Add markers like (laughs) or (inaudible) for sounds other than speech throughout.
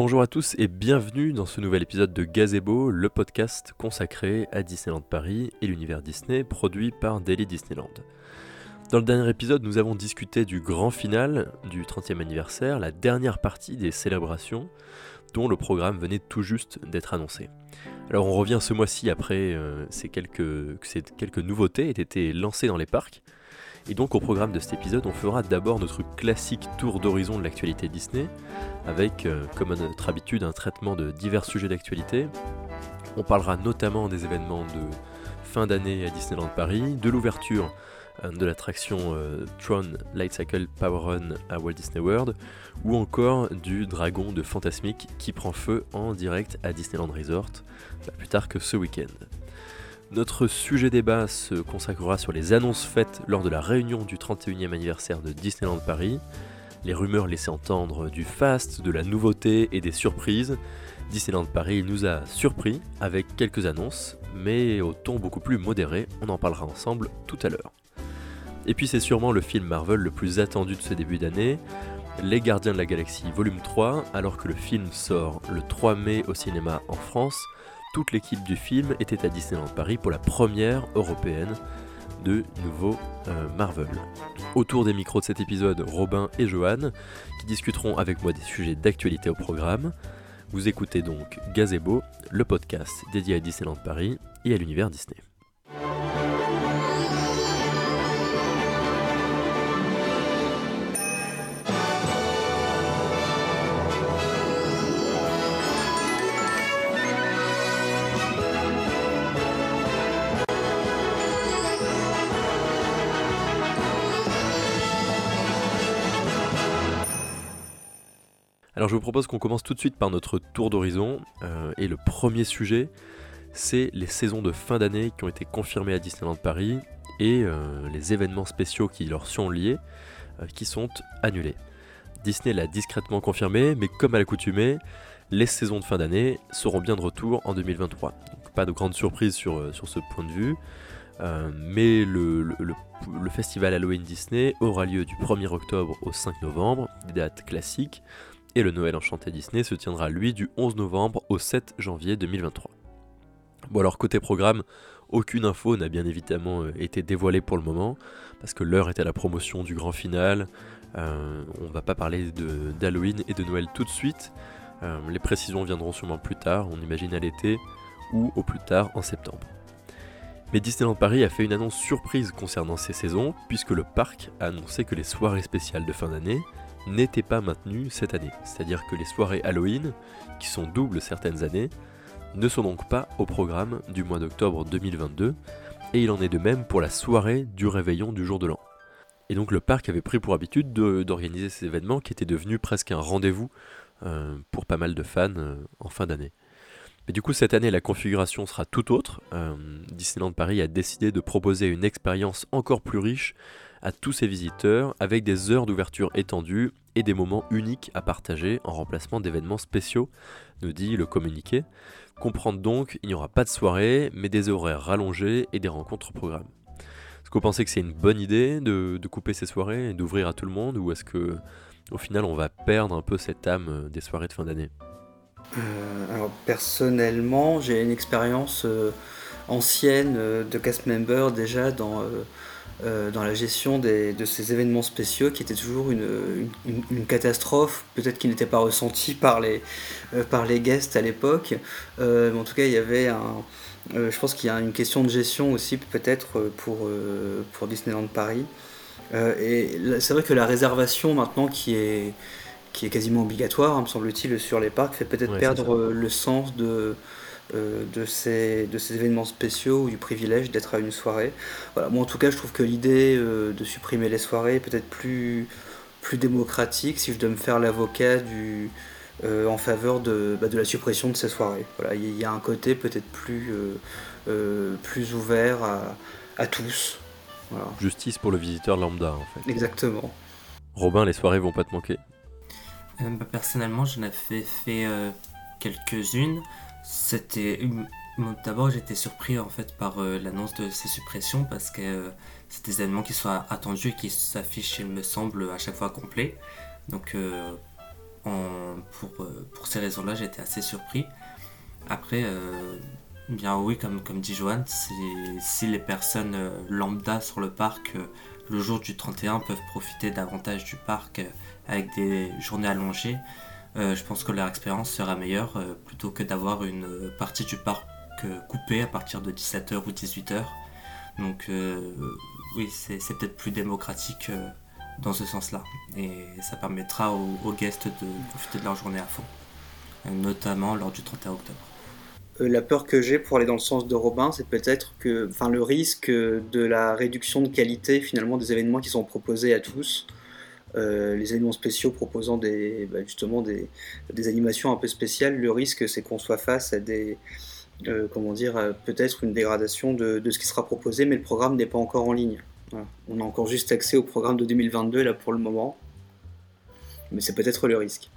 Bonjour à tous et bienvenue dans ce nouvel épisode de Gazebo, le podcast consacré à Disneyland Paris et l'univers Disney produit par Daily Disneyland. Dans le dernier épisode, nous avons discuté du grand final du 30e anniversaire, la dernière partie des célébrations dont le programme venait tout juste d'être annoncé. Alors on revient ce mois-ci après euh, ces quelques, que ces quelques nouveautés aient été lancées dans les parcs. Et donc au programme de cet épisode, on fera d'abord notre classique tour d'horizon de l'actualité Disney, avec, euh, comme à notre habitude, un traitement de divers sujets d'actualité. On parlera notamment des événements de fin d'année à Disneyland Paris, de l'ouverture euh, de l'attraction euh, Tron Light Cycle Power Run à Walt Disney World, ou encore du dragon de Fantasmic qui prend feu en direct à Disneyland Resort, pas plus tard que ce week-end. Notre sujet débat se consacrera sur les annonces faites lors de la réunion du 31e anniversaire de Disneyland Paris, les rumeurs laissées entendre du fast, de la nouveauté et des surprises. Disneyland Paris nous a surpris avec quelques annonces, mais au ton beaucoup plus modéré, on en parlera ensemble tout à l'heure. Et puis c'est sûrement le film Marvel le plus attendu de ce début d'année, Les Gardiens de la Galaxie Volume 3, alors que le film sort le 3 mai au cinéma en France, toute l'équipe du film était à Disneyland Paris pour la première européenne de nouveau euh, Marvel. Autour des micros de cet épisode, Robin et Johan, qui discuteront avec moi des sujets d'actualité au programme. Vous écoutez donc Gazebo, le podcast dédié à Disneyland Paris et à l'univers Disney. Alors je vous propose qu'on commence tout de suite par notre tour d'horizon. Euh, et le premier sujet, c'est les saisons de fin d'année qui ont été confirmées à Disneyland Paris et euh, les événements spéciaux qui leur sont liés, euh, qui sont annulés. Disney l'a discrètement confirmé, mais comme à l'accoutumée, les saisons de fin d'année seront bien de retour en 2023. Donc, pas de grande surprise sur, sur ce point de vue. mais le, le, festival Halloween Disney aura lieu du 1er octobre au 5 novembre, des dates classiques, et le Noël Enchanté Disney se tiendra lui du 11 novembre au 7 janvier 2023. Bon alors côté programme, aucune info n'a bien évidemment euh, été dévoilée pour le moment, parce que l'heure est à la promotion du grand final, euh, on va pas parler d'Halloween et de Noël tout de suite, euh, les précisions viendront sûrement plus tard, on imagine à l'été, ou au plus tard en septembre. Mais Disneyland Paris a fait une annonce surprise concernant ces saisons, puisque le parc a annoncé que les soirées spéciales de fin d'année n'était pas maintenu cette année. C'est-à-dire que les soirées Halloween, qui sont doubles certaines années, ne sont donc pas au programme du mois d'octobre 2022, et il en est de même pour la soirée du réveillon du jour de l'an. Et donc le parc avait pris pour habitude d'organiser ces événements qui étaient devenus presque un rendez-vous euh, pour pas mal de fans euh, en fin d'année. Mais du coup cette année la configuration sera tout autre. Euh, Disneyland Paris a décidé de proposer une expérience encore plus riche à tous ses visiteurs avec des heures d'ouverture étendues et des moments uniques à partager en remplacement d'événements spéciaux, nous dit le communiqué. Comprendre donc, il n'y aura pas de soirée, mais des horaires rallongés et des rencontres au programme. Est-ce que vous pensez que c'est une bonne idée de, couper ces soirées et d'ouvrir à tout le monde, ou est-ce que au final on va perdre un peu cette âme des soirées de fin d'année? Euh, Alors personnellement, j'ai une expérience euh, ancienne euh, de cast member déjà dans euh, dans la gestion de ces événements spéciaux qui étaient toujours une, catastrophe, peut-être qui n'était pas ressentie par les, euh, par les guests à l'époque. Euh, mais en tout cas, il y avait un. je pense qu'il y a une question de gestion aussi, peut-être, pour, pour Disneyland Paris. et c'est vrai que la réservation maintenant qui est, qui est quasiment obligatoire, hein, me semble-t-il, sur les parcs, fait peut-être perdre le sens de, euh, de, ces, de ces événements spéciaux ou du privilège d'être à une soirée. Voilà. Moi, en tout cas, je trouve que l'idée euh, de supprimer les soirées est peut-être plus, plus démocratique si je dois me faire l'avocat du, euh, en faveur de, bah, de la suppression de ces soirées. Voilà. Il y a un côté peut-être plus, plus ouvert à, à tous. Justice pour le visiteur lambda, en fait. Exactement. Robin, les soirées vont pas te manquer? Bah, Personnellement, j'en ai fait, fait quelques-unes. C'était d'abord j'étais surpris en fait par euh, l'annonce de ces suppressions parce que euh, c'est des événements qui sont attendus et qui s'affichent il me semble à chaque fois complets. Donc euh, pour, ces raisons-là, j'étais assez surpris. Après, bien oui, comme, comme dit Joanne, si les personnes lambda sur le parc le jour du 31 peuvent profiter davantage du parc avec des journées allongées, je pense que leur expérience sera meilleure plutôt que d'avoir une partie du parc coupée à partir de 17h ou 18h. Donc oui, c'est peut-être plus démocratique dans ce sens-là. Et ça permettra aux, guests de profiter de leur journée à fond, notamment lors du 31 octobre. Euh, la peur que j'ai pour aller dans le sens de Robin, c'est peut-être que, enfin, le risque de la réduction de qualité finalement des événements qui sont proposés à tous. Euh, les événements spéciaux proposant des, bah, justement des, animations un peu spéciales, le risque c'est qu'on soit face à des, euh, comment dire, peut-être une dégradation de, ce qui sera proposé, mais le programme n'est pas encore en ligne. On a encore juste accès au programme de 2022 là pour le moment. Mais c'est peut-être le risque.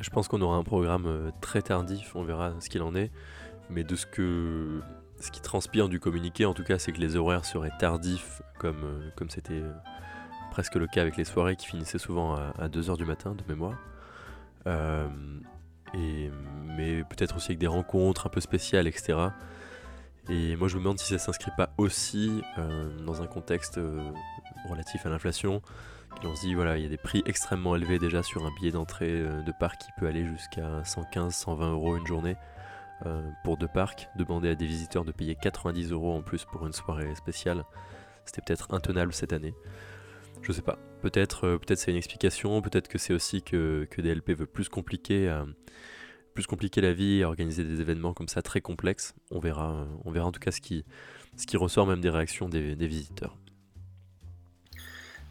Je pense qu'on aura un programme euh, très tardif, on verra ce qu'il en est. Mais de ce que ce qui transpire du communiqué, en tout cas, c'est que les horaires seraient tardifs, comme comme c'était presque le cas avec les soirées qui finissaient souvent à, 2h du matin de mémoire. et, mais peut-être aussi avec des rencontres un peu spéciales, etc. Et moi je me demande si ça s'inscrit pas aussi euh, dans un contexte euh, relatif à l'inflation. On se dit voilà, il y a des prix extrêmement élevés déjà sur un billet d'entrée euh, de parc qui peut aller jusqu'à 115, 120 euros une journée pour deux parcs. Demander à des visiteurs de payer 90 euros en plus pour une soirée spéciale, c'était peut-être intenable cette année. Je sais pas. Peut-être peut-être c'est une explication, peut-être que c'est aussi que, que DLP veut plus compliquer plus compliquer la vie et organiser des événements comme ça très complexes. On verra, on verra en tout cas ce qui, ce qui ressort même des réactions des, visiteurs.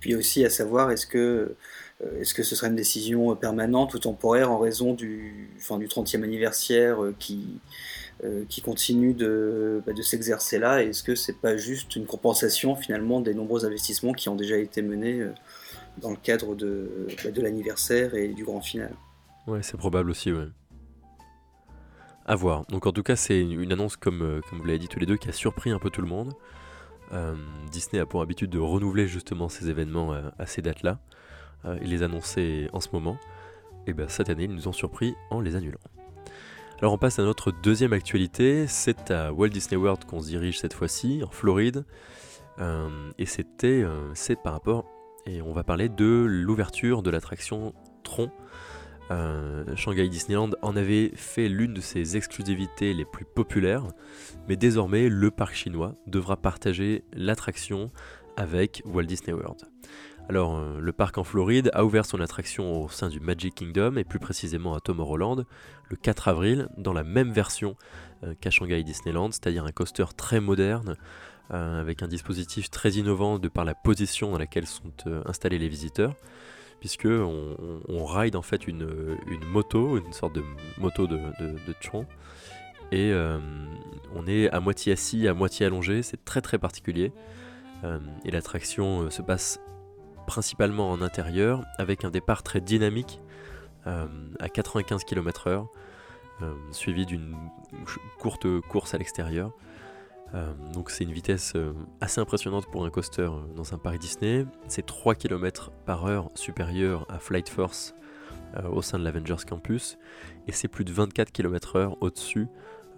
Puis aussi à savoir, est-ce que, euh, est-ce que ce serait une décision permanente ou temporaire en raison du, du 30e anniversaire euh, qui, euh, qui continue de, bah, de s'exercer là Est-ce que c'est pas juste une compensation finalement des nombreux investissements qui ont déjà été menés dans le cadre de, bah, de l'anniversaire et du grand final? Ouais, c'est probable aussi, ouais. À voir. Donc en tout cas, c'est une annonce, comme, euh, comme vous l'avez dit tous les deux, qui a surpris un peu tout le monde. Euh, Disney a pour habitude de renouveler justement ces événements euh, à ces dates-là et les annoncer en ce moment. Et bien cette année, ils nous ont surpris en les annulant. Alors on passe à notre deuxième actualité, c'est à Walt Disney World qu'on se dirige cette fois-ci, en Floride. et c'était, c'est par rapport, et on va parler de l'ouverture de l'attraction Tron, euh, Shanghai Disneyland en avait fait l'une de ses exclusivités les plus populaires, mais désormais le parc chinois devra partager l'attraction avec Walt Disney World. Alors, euh, le parc en Floride a ouvert son attraction au sein du Magic Kingdom et plus précisément à Tomorrowland le 4 avril dans la même version euh, qu'à Shanghai Disneyland, c'est-à-dire un coaster très moderne avec un dispositif très innovant de par la position dans laquelle sont installés les visiteurs puisque on, ride en fait une, moto, une sorte de moto de, de, Tron, et euh, on est à moitié assis, à moitié allongé, c'est très très particulier. Euh, et l'attraction euh, se passe principalement en intérieur, avec un départ très dynamique à 95 km/h, suivi d'une courte course à l'extérieur. Euh, donc c'est une vitesse euh, assez impressionnante pour un coaster euh, dans un parc Disney. C'est 3 km par heure supérieur à Flight Force au sein de l'Avengers Campus et c'est plus de 24 km/h au-dessus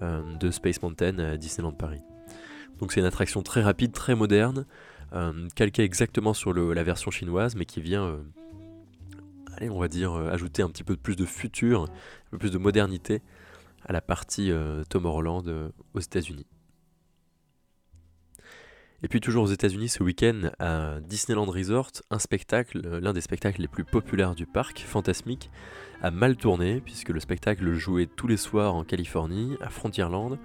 de Space Mountain à Disneyland Paris. Donc c'est une attraction très rapide, très moderne, calquée exactement sur la version chinoise, mais qui vient, allez, on va dire, ajouter un petit peu plus de futur, un peu plus de modernité à la partie Tomorrowland aux États-Unis. Et puis toujours aux États-Unis ce week-end à Disneyland Resort, un spectacle, euh, l'un des spectacles les plus populaires du parc, fantasmique, a mal tourné puisque le spectacle joué tous les soirs en Californie, à Frontierland,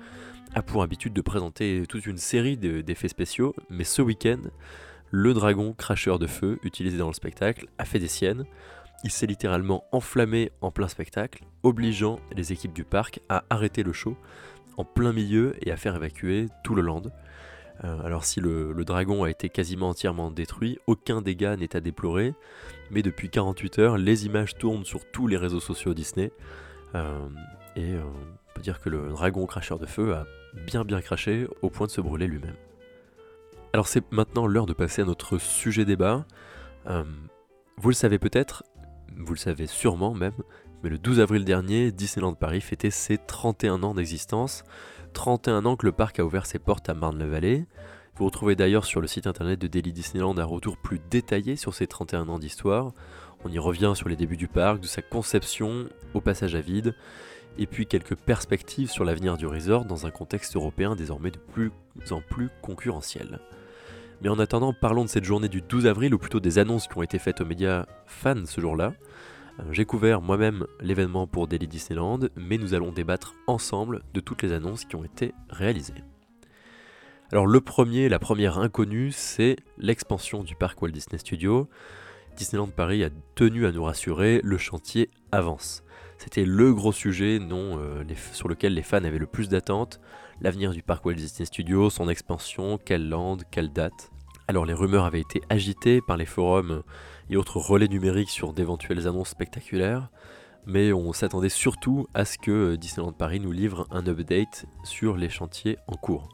a pour habitude de présenter toute une série d'effets spéciaux, mais ce week-end, le dragon cracheur de feu utilisé dans le spectacle a fait des siennes. Il s'est littéralement enflammé en plein spectacle, obligeant les équipes du parc à arrêter le show en plein milieu et à faire évacuer tout le land. Euh, alors si le, dragon a été quasiment entièrement détruit, aucun dégât n'est à déplorer, mais depuis 48 heures, les images tournent sur tous les réseaux sociaux Disney, euh, et euh, on peut dire que le dragon cracheur de feu a bien bien craché au point de se brûler lui-même. Alors c'est maintenant l'heure de passer à notre sujet débat. vous le savez peut-être, vous le savez sûrement même, mais le 12 avril dernier, Disneyland Paris fêtait ses 31 ans d'existence. 31 ans que le parc a ouvert ses portes à Marne-la-Vallée. Vous retrouvez d'ailleurs sur le site internet de Daily Disneyland un retour plus détaillé sur ces 31 ans d'histoire. On y revient sur les débuts du parc, de sa conception au passage à vide, et puis quelques perspectives sur l'avenir du resort dans un contexte européen désormais de plus en plus concurrentiel. Mais en attendant, parlons de cette journée du 12 avril, ou plutôt des annonces qui ont été faites aux médias fans ce jour-là. Euh, j'ai couvert moi-même l'événement pour Daily Disneyland, mais nous allons débattre ensemble de toutes les annonces qui ont été réalisées. Alors le premier, la première inconnue, c'est l'expansion du parc Walt Disney Studios. Disneyland Paris a tenu à nous rassurer, le chantier avance. C'était le gros sujet non, euh, sur lequel les fans avaient le plus d'attentes. L'avenir du parc Walt Disney Studios, son expansion, quelle land, quelle date. Alors les rumeurs avaient été agitées par les forums et autres relais numériques sur d'éventuelles annonces spectaculaires, mais on s'attendait surtout à ce que Disneyland Paris nous livre un update sur les chantiers en cours.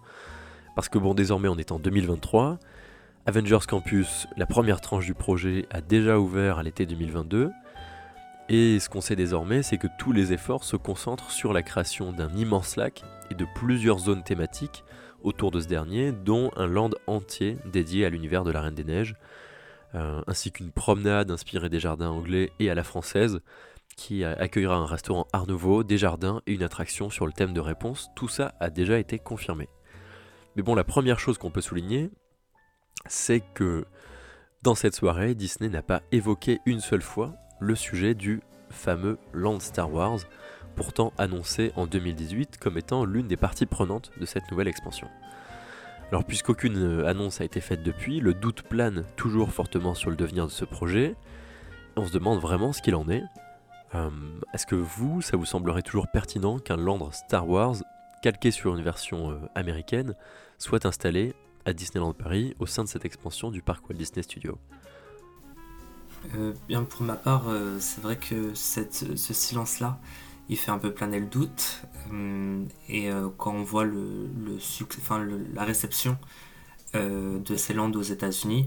Parce que bon, désormais on est en 2023, Avengers Campus, la première tranche du projet, a déjà ouvert à l'été 2022, et ce qu'on sait désormais, c'est que tous les efforts se concentrent sur la création d'un immense lac et de plusieurs zones thématiques autour de ce dernier, dont un land entier dédié à l'univers de la Reine des Neiges, euh, ainsi qu'une promenade inspirée des jardins anglais et à la française, qui accueillera un restaurant Art Nouveau, des jardins et une attraction sur le thème de réponse. Tout ça a déjà été confirmé. Mais bon, la première chose qu'on peut souligner, c'est que dans cette soirée, Disney n'a pas évoqué une seule fois le sujet du fameux Land Star Wars, pourtant annoncé en 2018 comme étant l'une des parties prenantes de cette nouvelle expansion. Alors puisqu'aucune annonce a été faite depuis, le doute plane toujours fortement sur le devenir de ce projet, on se demande vraiment ce qu'il en est. Euh, est-ce que vous, ça vous semblerait toujours pertinent qu'un Land Star Wars, calqué sur une version euh, américaine, soit installé à Disneyland Paris au sein de cette expansion du parc Walt Disney Studios? Euh, pour ma part, euh, c'est vrai que ce silence-là, il fait un peu planer le doute. Euh, et quand on voit la réception de ces landes aux États-Unis,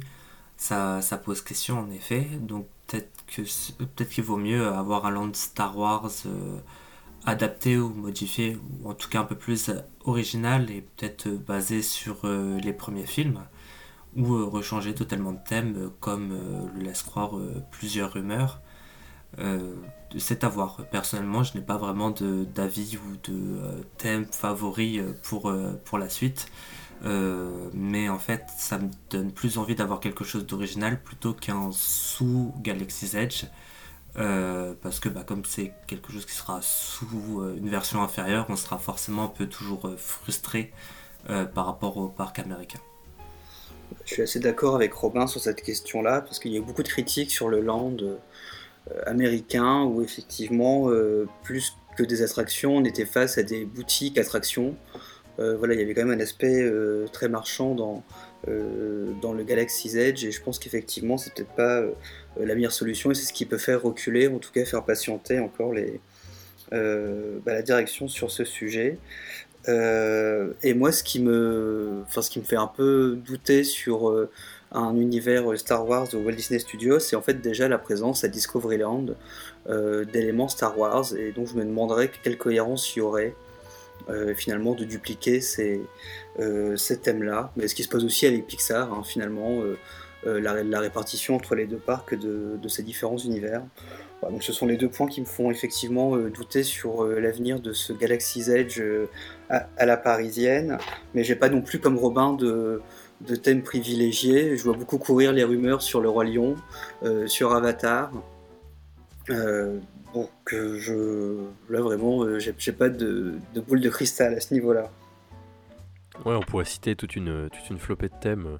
ça, pose question en effet. Donc peut-être qu'il vaut mieux avoir un land Star Wars adapté ou modifié, ou en tout cas un peu plus original et peut-être basé sur les premiers films ou euh, rechanger totalement de thème, euh, comme euh, le laisse croire plusieurs rumeurs. c'est à voir. Personnellement, je n'ai pas vraiment d'avis ou de thème favori pour, pour la suite. mais en fait, ça me donne plus envie d'avoir quelque chose d'original plutôt qu'un sous Galaxy's Edge. parce que bah, comme c'est quelque chose qui sera sous une version inférieure, on sera forcément un peu toujours frustré par rapport au parc américain. Je suis assez d'accord avec Robin sur cette question-là, parce qu'il y a eu beaucoup de critiques sur le land euh, américain, où effectivement, euh, plus que des attractions, on était face à des boutiques attractions. Euh, voilà, il y avait quand même un aspect très marchand dans, dans le Galaxy's Edge, et je pense qu'effectivement, c'est peut-être pas la meilleure solution, et c'est ce qui peut faire reculer, en tout cas faire patienter encore bah, la direction sur ce sujet. Euh, et moi, ce qui, me, enfin, ce qui me fait un peu douter sur euh, un univers Star Wars au Walt Disney Studios, c'est en fait déjà la présence à Discoveryland euh, d'éléments Star Wars. Et donc, je me demanderais quelle cohérence il y aurait finalement de dupliquer ces, thèmes-là. Mais ce qui se passe aussi avec Pixar, hein, finalement, la, répartition entre les deux parcs de, de ces différents univers ce sont les deux points qui me font effectivement euh, douter sur euh, l'avenir de ce Galaxy's Edge euh, à, la parisienne, mais j'ai pas non plus comme Robin de, de thème privilégié. Je vois beaucoup courir les rumeurs sur le Roi Lion, sur Avatar. donc je, là vraiment, j'ai pas de, de, boule de cristal à ce niveau-là. Ouais, on pourrait citer toute une, toute une flopée de thèmes.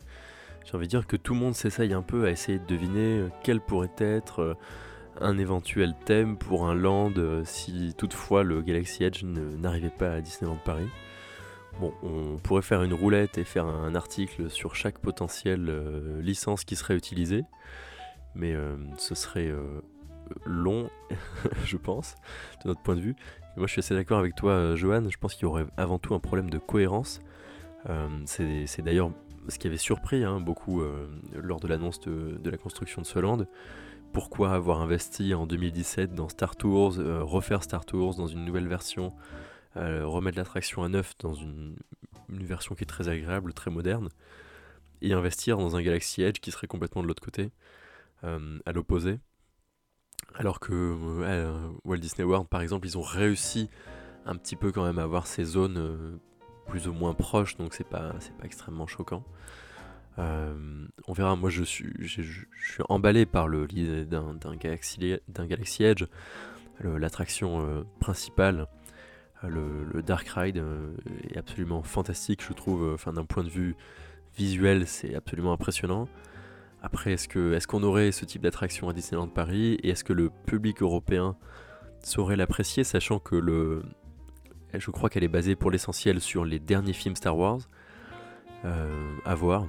J'ai envie de dire que tout le monde s'essaye un peu à essayer de deviner quel pourrait être un éventuel thème pour un land euh, si toutefois le Galaxy Edge n'arrivait pas à Disneyland Paris. Bon, on pourrait faire une roulette et faire un article sur chaque potentielle euh, licence qui serait utilisée, mais euh, ce serait long, (laughs) je pense, de notre point de vue. moi, je suis assez d'accord avec toi, Johan. Je pense qu'il y aurait avant tout un problème de cohérence. C'est d'ailleurs ce qui avait surpris hein, beaucoup lors de l'annonce de, de, la construction de ce land pourquoi avoir investi en 2017 dans Star Tours, refaire Star Tours dans une nouvelle version, remettre l'attraction à neuf dans une, version qui est très agréable, très moderne, et investir dans un Galaxy Edge qui serait complètement de l'autre côté, à l'opposé. Alors que Walt Disney World, par exemple, ils ont réussi un petit peu quand même à avoir ces zones plus ou moins proches, donc c'est pas, pas extrêmement choquant. Euh, on verra, moi je suis, je, suis emballé par l'idée d'un, Galaxy, Edge, l'attraction euh, principale, euh, le, Dark Ride est absolument fantastique, je trouve, d'un point de vue visuel, c'est absolument impressionnant. Après, est-ce qu'on aurait ce type d'attraction à Disneyland Paris? Et est-ce que le public européen saurait l'apprécier, sachant que le, je crois qu'elle est basée pour l'essentiel sur les derniers films Star Wars? à voir.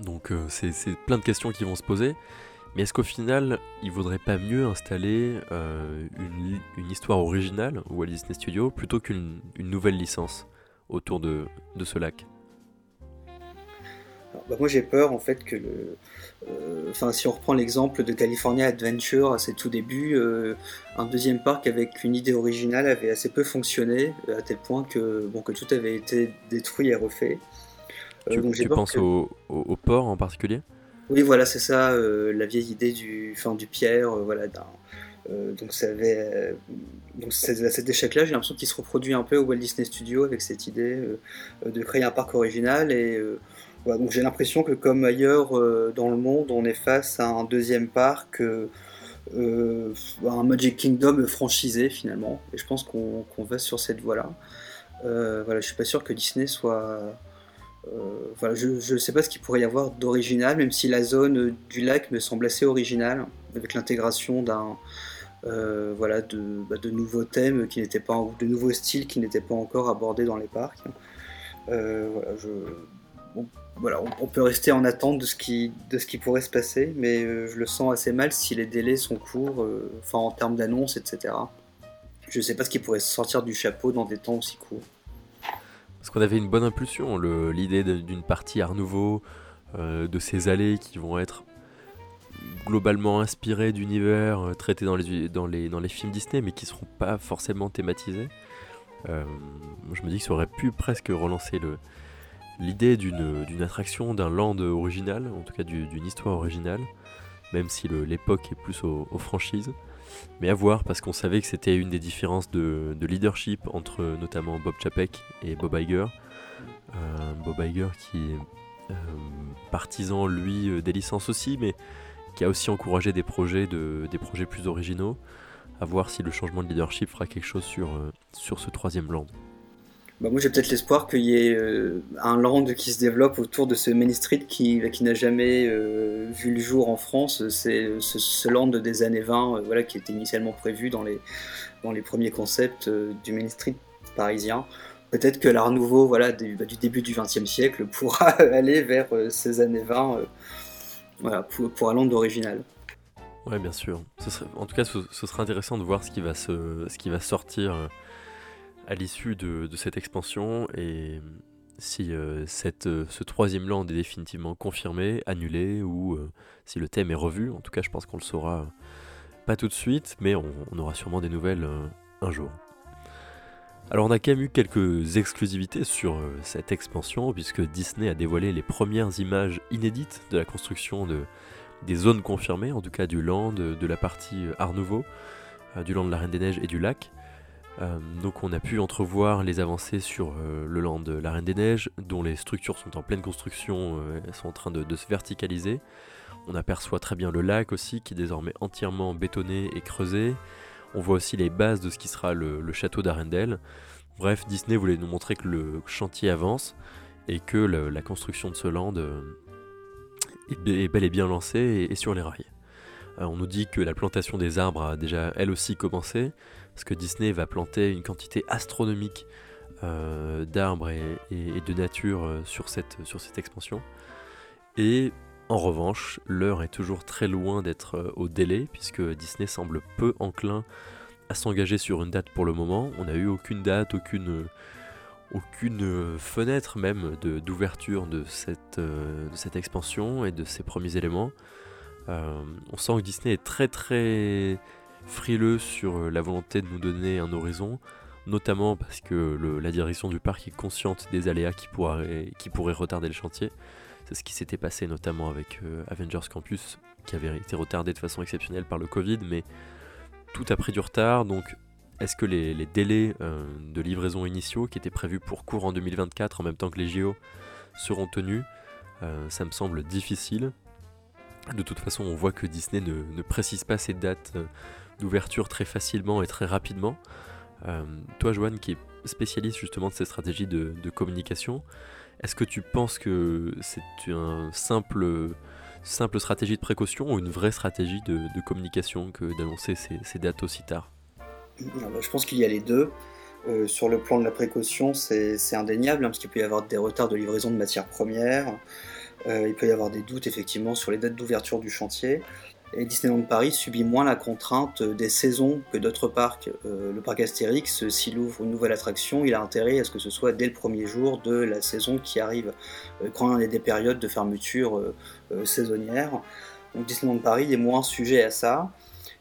Donc euh, c'est plein de questions qui vont se poser. Mais est-ce qu'au final, il vaudrait pas mieux installer euh, une, histoire originale au Walt Disney Studios plutôt qu'une nouvelle licence autour de, ce lac? Bah, Moi j'ai peur en fait que le. Euh, enfin, si on reprend l'exemple de California Adventure à ses tout débuts, un deuxième parc avec une idée originale avait assez peu fonctionné, à tel point que tout avait été détruit et refait. Euh, tu, penses au, port en particulier? Oui, voilà, c'est ça, euh, la vieille idée du, fin, du pierre, euh, voilà, donc ça avait, donc cet échec-là, j'ai l'impression qu'il se reproduit un peu au Walt Disney Studio avec cette idée de créer un parc original et donc j'ai l'impression que comme ailleurs dans le monde, on est face à un deuxième parc, un Magic Kingdom franchisé finalement, et je pense qu'on va sur cette voie-là. voilà, je suis pas sûr que Disney soit euh, je ne sais pas ce qu'il pourrait y avoir d'original, même si la zone du lac me semble assez originale, avec l'intégration d'un euh, bah, de, nouveaux thèmes qui n'étaient pas, de nouveaux styles qui n'étaient pas encore abordés dans les parcs. Euh, on, peut rester en attente de ce qui, pourrait se passer, mais je le sens assez mal si les délais sont courts, en termes d'annonces, etc. Je ne sais pas ce qui pourrait sortir du chapeau dans des temps aussi courts. Parce qu'on avait une bonne impulsion, l'idée d'une partie Art Nouveau, euh, de ces allées qui vont être globalement inspirées d'univers euh, traités dans les, films Disney, mais qui ne seront pas forcément thématisés. Euh, je me dis que ça aurait pu presque relancer l'idée d'une attraction, d'un land original, en tout cas d'une histoire originale, même si l'époque est plus aux franchises. Mais à voir, parce qu'on savait que c'était une des différences de, leadership entre notamment Bob Chapek et Bob Iger. Euh, Bob Iger qui est euh, partisan, lui, euh, des licences aussi, mais qui a aussi encouragé des projets, plus originaux. À voir si le changement de leadership fera quelque chose sur, sur ce troisième land. Bah moi j'ai peut-être l'espoir qu'il y ait euh, un land qui se développe autour de ce Main Street qui, qui n'a jamais euh, vu le jour en France. C'est ce, land des années 20 euh, voilà, qui était initialement prévu dans les, dans les premiers concepts du Main Street parisien. Peut-être que l'art nouveau voilà, du, bah, du début du XXe siècle (laughs) pourra aller vers ces années 20 voilà, pour, un land original. Ouais, bien sûr. Ce en tout cas, ce, ce, serait intéressant de voir ce qui va, se, ce qui va sortir à l'issue de, cette expansion et si euh, euh, ce troisième land est définitivement confirmé, annulé ou euh, si le thème est revu. En tout cas, je pense qu'on le saura pas tout de suite, mais on, aura sûrement des nouvelles un jour. Alors on a quand même eu quelques exclusivités sur cette expansion puisque Disney a dévoilé les premières images inédites de la construction de, des zones confirmées, en tout cas du land, de la partie Art Nouveau, du land de la Reine des Neiges et du lac. Euh, donc on a pu entrevoir les avancées sur euh, le land de la Reine des Neiges, dont les structures sont en pleine construction, euh, elles sont en train de, se verticaliser. On aperçoit très bien le lac aussi, qui est désormais entièrement bétonné et creusé. On voit aussi les bases de ce qui sera le, château d'Arendelle. Bref, Disney voulait nous montrer que le chantier avance et que la construction de ce land est, bel et bien lancée et sur les rails. on nous dit que la plantation des arbres a déjà elle aussi commencé, parce que Disney va planter une quantité astronomique euh, d'arbres et, de nature euh, sur, cette, sur cette expansion. Et en revanche, l'heure est toujours très loin d'être euh, au délai, puisque Disney semble peu enclin à s'engager sur une date pour le moment. On n'a eu aucune date, aucune, aucune fenêtre même d'ouverture de, cette, de cette expansion et de ces premiers éléments. on sent que Disney est très très frileux sur la volonté de nous donner un horizon, notamment parce que la direction du parc est consciente des aléas qui pourraient, retarder le chantier. C'est ce qui s'était passé notamment avec Avengers Campus, qui avait été retardé de façon exceptionnelle par le Covid, mais tout a pris du retard, donc est-ce que les, délais euh, de livraison initiaux qui étaient prévus pour courant 2024 en même temps que les JO seront tenus euh, Ça me semble difficile. De toute façon, on voit que Disney ne, précise pas ses dates euh, d'ouverture très facilement et très rapidement. toi, Joanne, qui est spécialiste justement de ces stratégies de, communication, est-ce que tu penses que c'est une simple, stratégie de précaution ou une vraie stratégie de, communication que d'annoncer ces dates aussi tard? Bah, je pense qu'il y a les deux. Euh, sur le plan de la précaution, c'est indéniable, hein, parce qu'il peut y avoir des retards de livraison de matières premières, euh, il peut y avoir des doutes effectivement sur les dates d'ouverture du chantier. Et Disneyland Paris subit moins la contrainte des saisons que d'autres parcs. Euh, le parc Astérix, s'il ouvre une nouvelle attraction, il a intérêt à ce que ce soit dès le premier jour de la saison qui arrive, quand il y a des périodes de fermeture saisonnière. Donc Disneyland Paris est moins sujet à ça.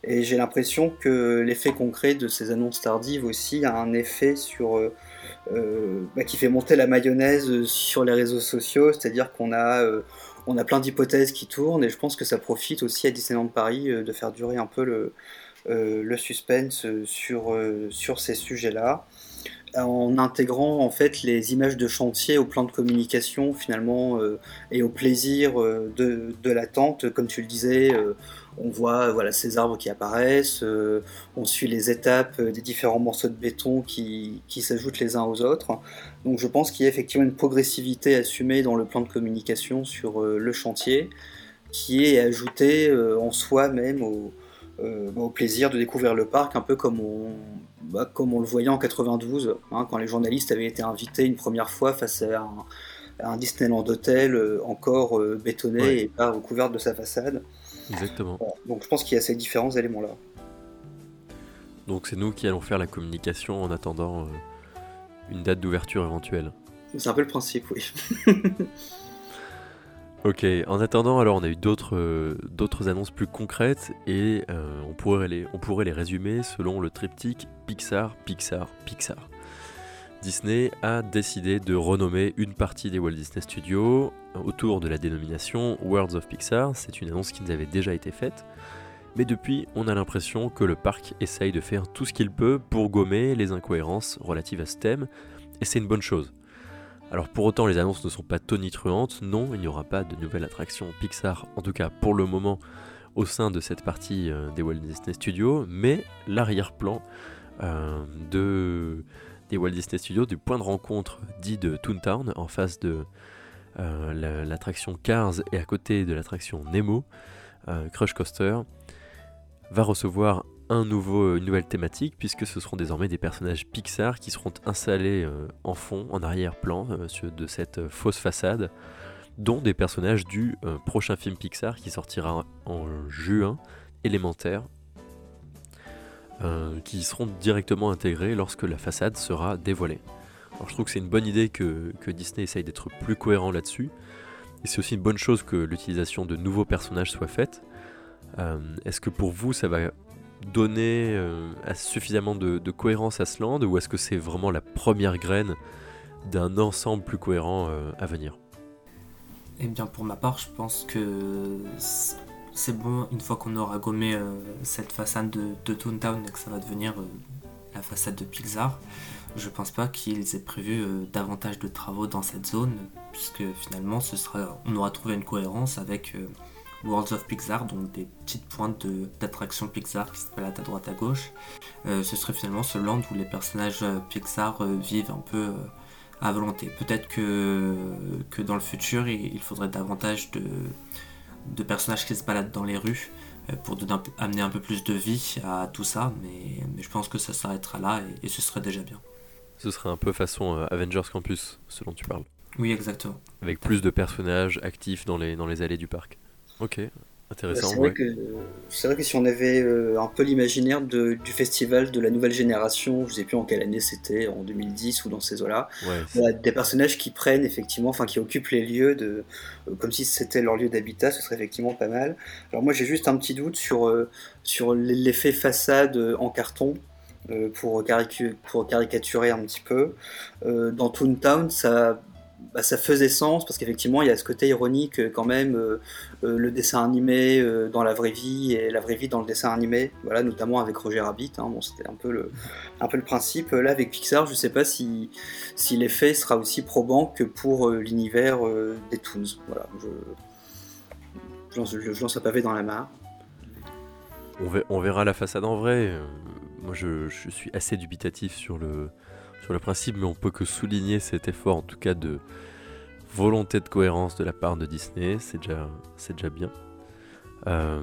Et j'ai l'impression que l'effet concret de ces annonces tardives aussi a un effet sur, euh, euh, bah, qui fait monter la mayonnaise sur les réseaux sociaux, c'est-à-dire qu'on a, euh, on a plein d'hypothèses qui tournent et je pense que ça profite aussi à Disneyland Paris de faire durer un peu le, le suspense sur, sur ces sujets-là en intégrant en fait les images de chantier au plan de communication finalement et au plaisir de, de l'attente comme tu le disais on voit voilà, ces arbres qui apparaissent, euh, on suit les étapes des différents morceaux de béton qui, s'ajoutent les uns aux autres. Donc je pense qu'il y a effectivement une progressivité assumée dans le plan de communication sur euh, le chantier, qui est ajoutée euh, en soi même au, plaisir de découvrir le parc, un peu comme on, bah, comme on le voyait en 92, hein, quand les journalistes avaient été invités une première fois face à un, Disneyland Hotel encore bétonné et pas recouvert de sa façade. Exactement. donc je pense qu'il y a ces différents éléments-là. Donc c'est nous qui allons faire la communication en attendant euh, une date d'ouverture éventuelle. C'est un peu le principe, oui. (laughs) ok, en attendant, alors on a eu d'autres euh, annonces plus concrètes et euh, on, pourrait les, on pourrait les résumer selon le triptyque Pixar, Pixar, Pixar. Disney a décidé de renommer une partie des Walt Disney Studios autour de la dénomination Worlds of Pixar. C'est une annonce qui nous avait déjà été faite. Mais depuis, on a l'impression que le parc essaye de faire tout ce qu'il peut pour gommer les incohérences relatives à ce thème, et c'est une bonne chose. Alors pour autant, les annonces ne sont pas tonitruantes, non, il n'y aura pas de nouvelle attraction Pixar, en tout cas pour le moment, au sein de cette partie euh, des Walt Disney Studios, mais l'arrière-plan euh, de des Walt Disney Studios, du point de rencontre dit de Toontown, en face de euh, l'attraction Cars et à côté de l'attraction Nemo, Crush Coaster, va recevoir nouveau, une nouvelle thématique puisque ce seront désormais des personnages Pixar qui seront installés euh, en fond, en arrière-plan de cette fausse façade, dont des personnages du prochain film Pixar qui sortira en juin, élémentaire, euh, qui seront directement intégrés lorsque la façade sera dévoilée. Alors je trouve que c'est une bonne idée que, Disney essaye d'être plus cohérent là-dessus. Et c'est aussi une bonne chose que l'utilisation de nouveaux personnages soit faite. Euh, est-ce que pour vous ça va donner euh, suffisamment de, cohérence à ce land ou est-ce que c'est vraiment la première graine d'un ensemble plus cohérent à venir? Eh bien pour ma part je pense que c'est bon, une fois qu'on aura gommé euh, cette façade de, Toontown et que ça va devenir euh, la façade de Pixar, je pense pas qu'ils aient prévu euh, davantage de travaux dans cette zone, puisque finalement ce sera, on aura trouvé une cohérence avec Worlds of Pixar, donc des petites pointes d'attraction Pixar qui se baladent à droite à gauche. ce serait finalement ce land où les personnages Pixar vivent un peu à volonté. Peut-être que, que dans le futur, il faudrait davantage de de personnages qui se baladent dans les rues euh, pour amener un peu plus de vie à tout ça, mais, je pense que ça s'arrêtera là et, ce serait déjà bien. Ce serait un peu façon euh, Avengers Campus, ce dont tu parles. Oui, exactement. Avec plus de personnages actifs dans les, dans les allées du parc. Ok. intéressant. C'est vrai, que, vrai que si on avait euh, un peu l'imaginaire du festival de la nouvelle génération, je ne sais plus en quelle année c'était, en 2010 ou dans ces eaux-là, des personnages qui prennent effectivement, enfin qui occupent les lieux de, euh, comme si c'était leur lieu d'habitat, ce serait effectivement pas mal. Alors moi j'ai juste un petit doute sur, euh, sur l'effet façade en carton. pour, pour, caricaturer un petit peu. dans Toontown, ça bah, ça faisait sens parce qu'effectivement il y a ce côté ironique euh, quand même, euh, euh, le dessin animé dans la vraie vie et la vraie vie dans le dessin animé, voilà, notamment avec Roger Rabbit. Hein, bon, c'était un peu le, un peu le principe. Là avec Pixar, je sais pas si, si l'effet sera aussi probant que pour l'univers des Toons. Voilà, je, je, lance, un pavé dans la mare. On, verra la façade en vrai. Moi, je, je suis assez dubitatif sur le, sur le principe, mais on peut que souligner cet effort, en tout cas de volonté de cohérence de la part de Disney. C'est déjà, c'est déjà bien. Euh,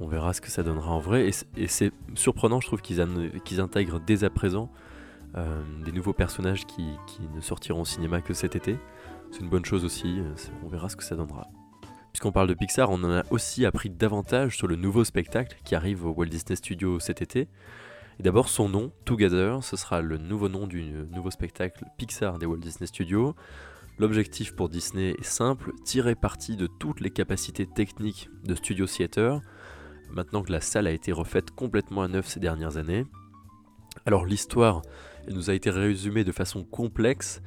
on verra ce que ça donnera en vrai. Et c'est surprenant, je trouve, qu'ils intègrent dès à présent euh, des nouveaux personnages qui, ne sortiront au cinéma que cet été. C'est une bonne chose aussi. On verra ce que ça donnera. Puisqu'on parle de Pixar, on en a aussi appris davantage sur le nouveau spectacle qui arrive au Walt Disney Studios cet été. Et d'abord son nom, Together, ce sera le nouveau nom du nouveau spectacle Pixar des Walt Disney Studios. L'objectif pour Disney est simple, tirer parti de toutes les capacités techniques de Studio Theater, maintenant que la salle a été refaite complètement à neuf ces dernières années. Alors l'histoire, nous a été résumée de façon complexe,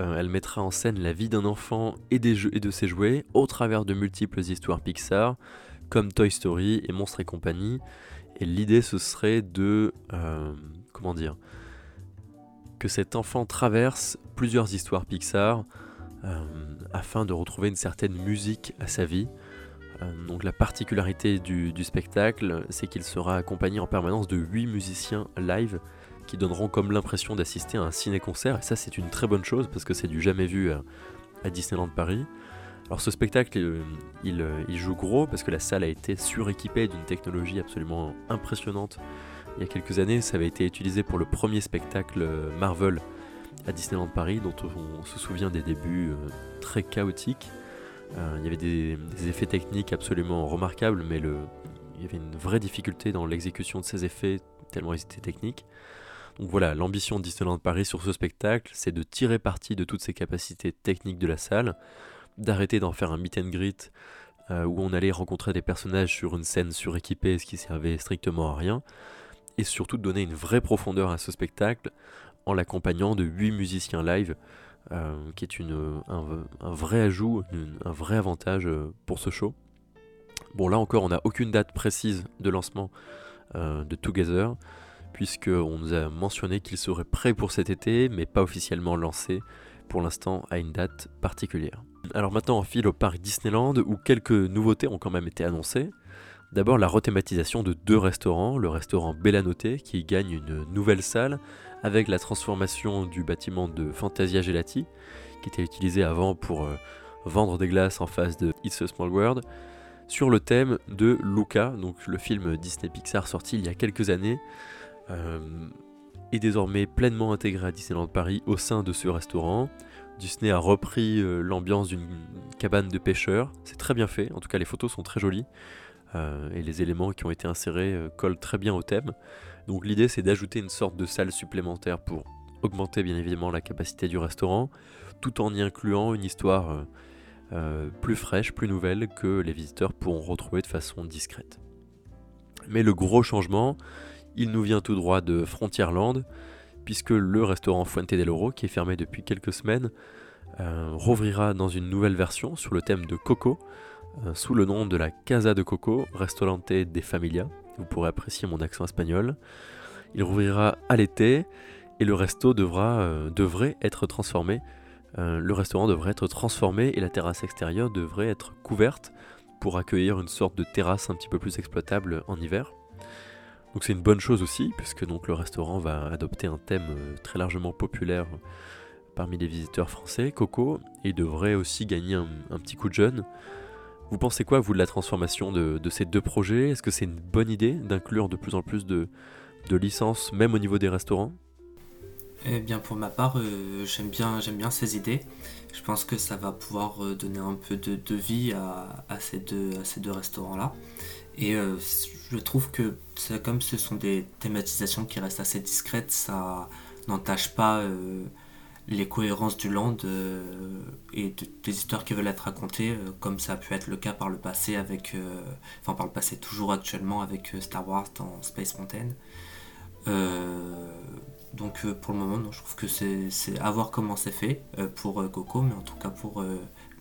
euh, elle mettra en scène la vie d'un enfant et, des jeux, et de ses jouets au travers de multiples histoires Pixar, comme Toy Story et Monstres et compagnie, et l'idée, ce serait de... Euh, comment dire Que cet enfant traverse plusieurs histoires Pixar euh, afin de retrouver une certaine musique à sa vie. Euh, donc la particularité du, spectacle, c'est qu'il sera accompagné en permanence de 8 musiciens live qui donneront comme l'impression d'assister à un ciné-concert. Et ça, c'est une très bonne chose parce que c'est du jamais vu à Disneyland Paris. Alors ce spectacle, euh, euh, il, joue gros parce que la salle a été suréquipée d'une technologie absolument impressionnante. Il y a quelques années, ça avait été utilisé pour le premier spectacle euh, Marvel à Disneyland Paris, dont on se souvient des débuts très chaotiques. il y avait des, effets techniques absolument remarquables, mais il y avait une vraie difficulté dans l'exécution de ces effets, tellement ils étaient techniques. Donc voilà, l'ambition de Disneyland Paris sur ce spectacle, c'est de tirer parti de toutes ces capacités techniques de la salle, d'arrêter d'en faire un meet and greet euh, où on allait rencontrer des personnages sur une scène suréquipée, ce qui servait strictement à rien, et surtout de donner une vraie profondeur à ce spectacle en l'accompagnant de 8 musiciens live, euh, qui est une, un, vrai ajout, un vrai avantage euh, pour ce show. Bon là encore on n'a aucune date précise de lancement de Together, puisqu'on nous a mentionné qu'il serait prêt pour cet été, mais pas officiellement lancé pour l'instant à une date particulière. Alors maintenant on file au parc Disneyland où quelques nouveautés ont quand même été annoncées. D'abord la rethématisation de deux restaurants, le restaurant Bellanote qui gagne une nouvelle salle avec la transformation du bâtiment de Fantasia Gelati qui était utilisé avant pour euh, vendre des glaces en face de It's a Small World sur le thème de Luca, donc le film Disney Pixar sorti il y a quelques années, euh, est désormais pleinement intégré à Disneyland Paris au sein de ce restaurant. Disney a repris euh, l'ambiance d'une cabane de pêcheurs. C'est très bien fait, en tout cas les photos sont très jolies. Euh, et les éléments qui ont été insérés euh, collent très bien au thème. Donc l'idée c'est d'ajouter une sorte de salle supplémentaire pour augmenter bien évidemment la capacité du restaurant, tout en y incluant une histoire plus fraîche, plus nouvelle que les visiteurs pourront retrouver de façon discrète. Mais le gros changement, il nous vient tout droit de Frontierland, puisque le restaurant Fuente del Oro, qui est fermé depuis quelques semaines, euh, rouvrira dans une nouvelle version sur le thème de Coco, euh, sous le nom de la Casa de Coco, Restaurante de Familia. Vous pourrez apprécier mon accent espagnol. Il rouvrira à l'été et le resto euh, devrait être transformé. le restaurant devrait être transformé et la terrasse extérieure devrait être couverte pour accueillir une sorte de terrasse un petit peu plus exploitable en hiver. Donc c'est une bonne chose aussi, puisque donc le restaurant va adopter un thème euh, très largement populaire parmi les visiteurs français, Coco, et devrait aussi gagner un, petit coup de jeune. Vous pensez quoi, vous, de la transformation de, ces deux projets? Est-ce que c'est une bonne idée d'inclure de plus en plus de, licences, même au niveau des restaurants? Eh bien, pour ma part, j'aime bien, j'aime bien ces idées. Je pense que ça va pouvoir donner un peu de, vie à, ces deux, restaurants-là. Et je trouve que comme ce sont des thématisations qui restent assez discrètes, ça n'entache pas les cohérences du land euh, et des histoires qui veulent être racontées, euh, comme ça a pu être le cas par le passé avec, euh, enfin par le passé toujours actuellement avec Star Wars dans Space Mountain. Donc pour le moment, non, je trouve que c'est à voir comment c'est fait pour Coco, mais en tout cas pour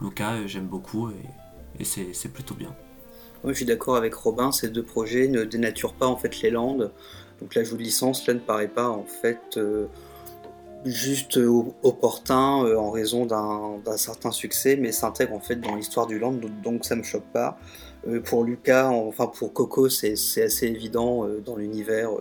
Luca, j'aime beaucoup et, c'est plutôt bien. Oui, je suis d'accord avec Robin, ces deux projets ne dénaturent pas en fait les landes. Donc l'ajout de licence là ne paraît pas en fait juste opportun euh, en raison d'un certain succès, mais s'intègre en fait dans l'histoire du land, donc ça me choque pas. Euh, pour Lucas, enfin pour Coco, c'est assez évident euh, dans l'univers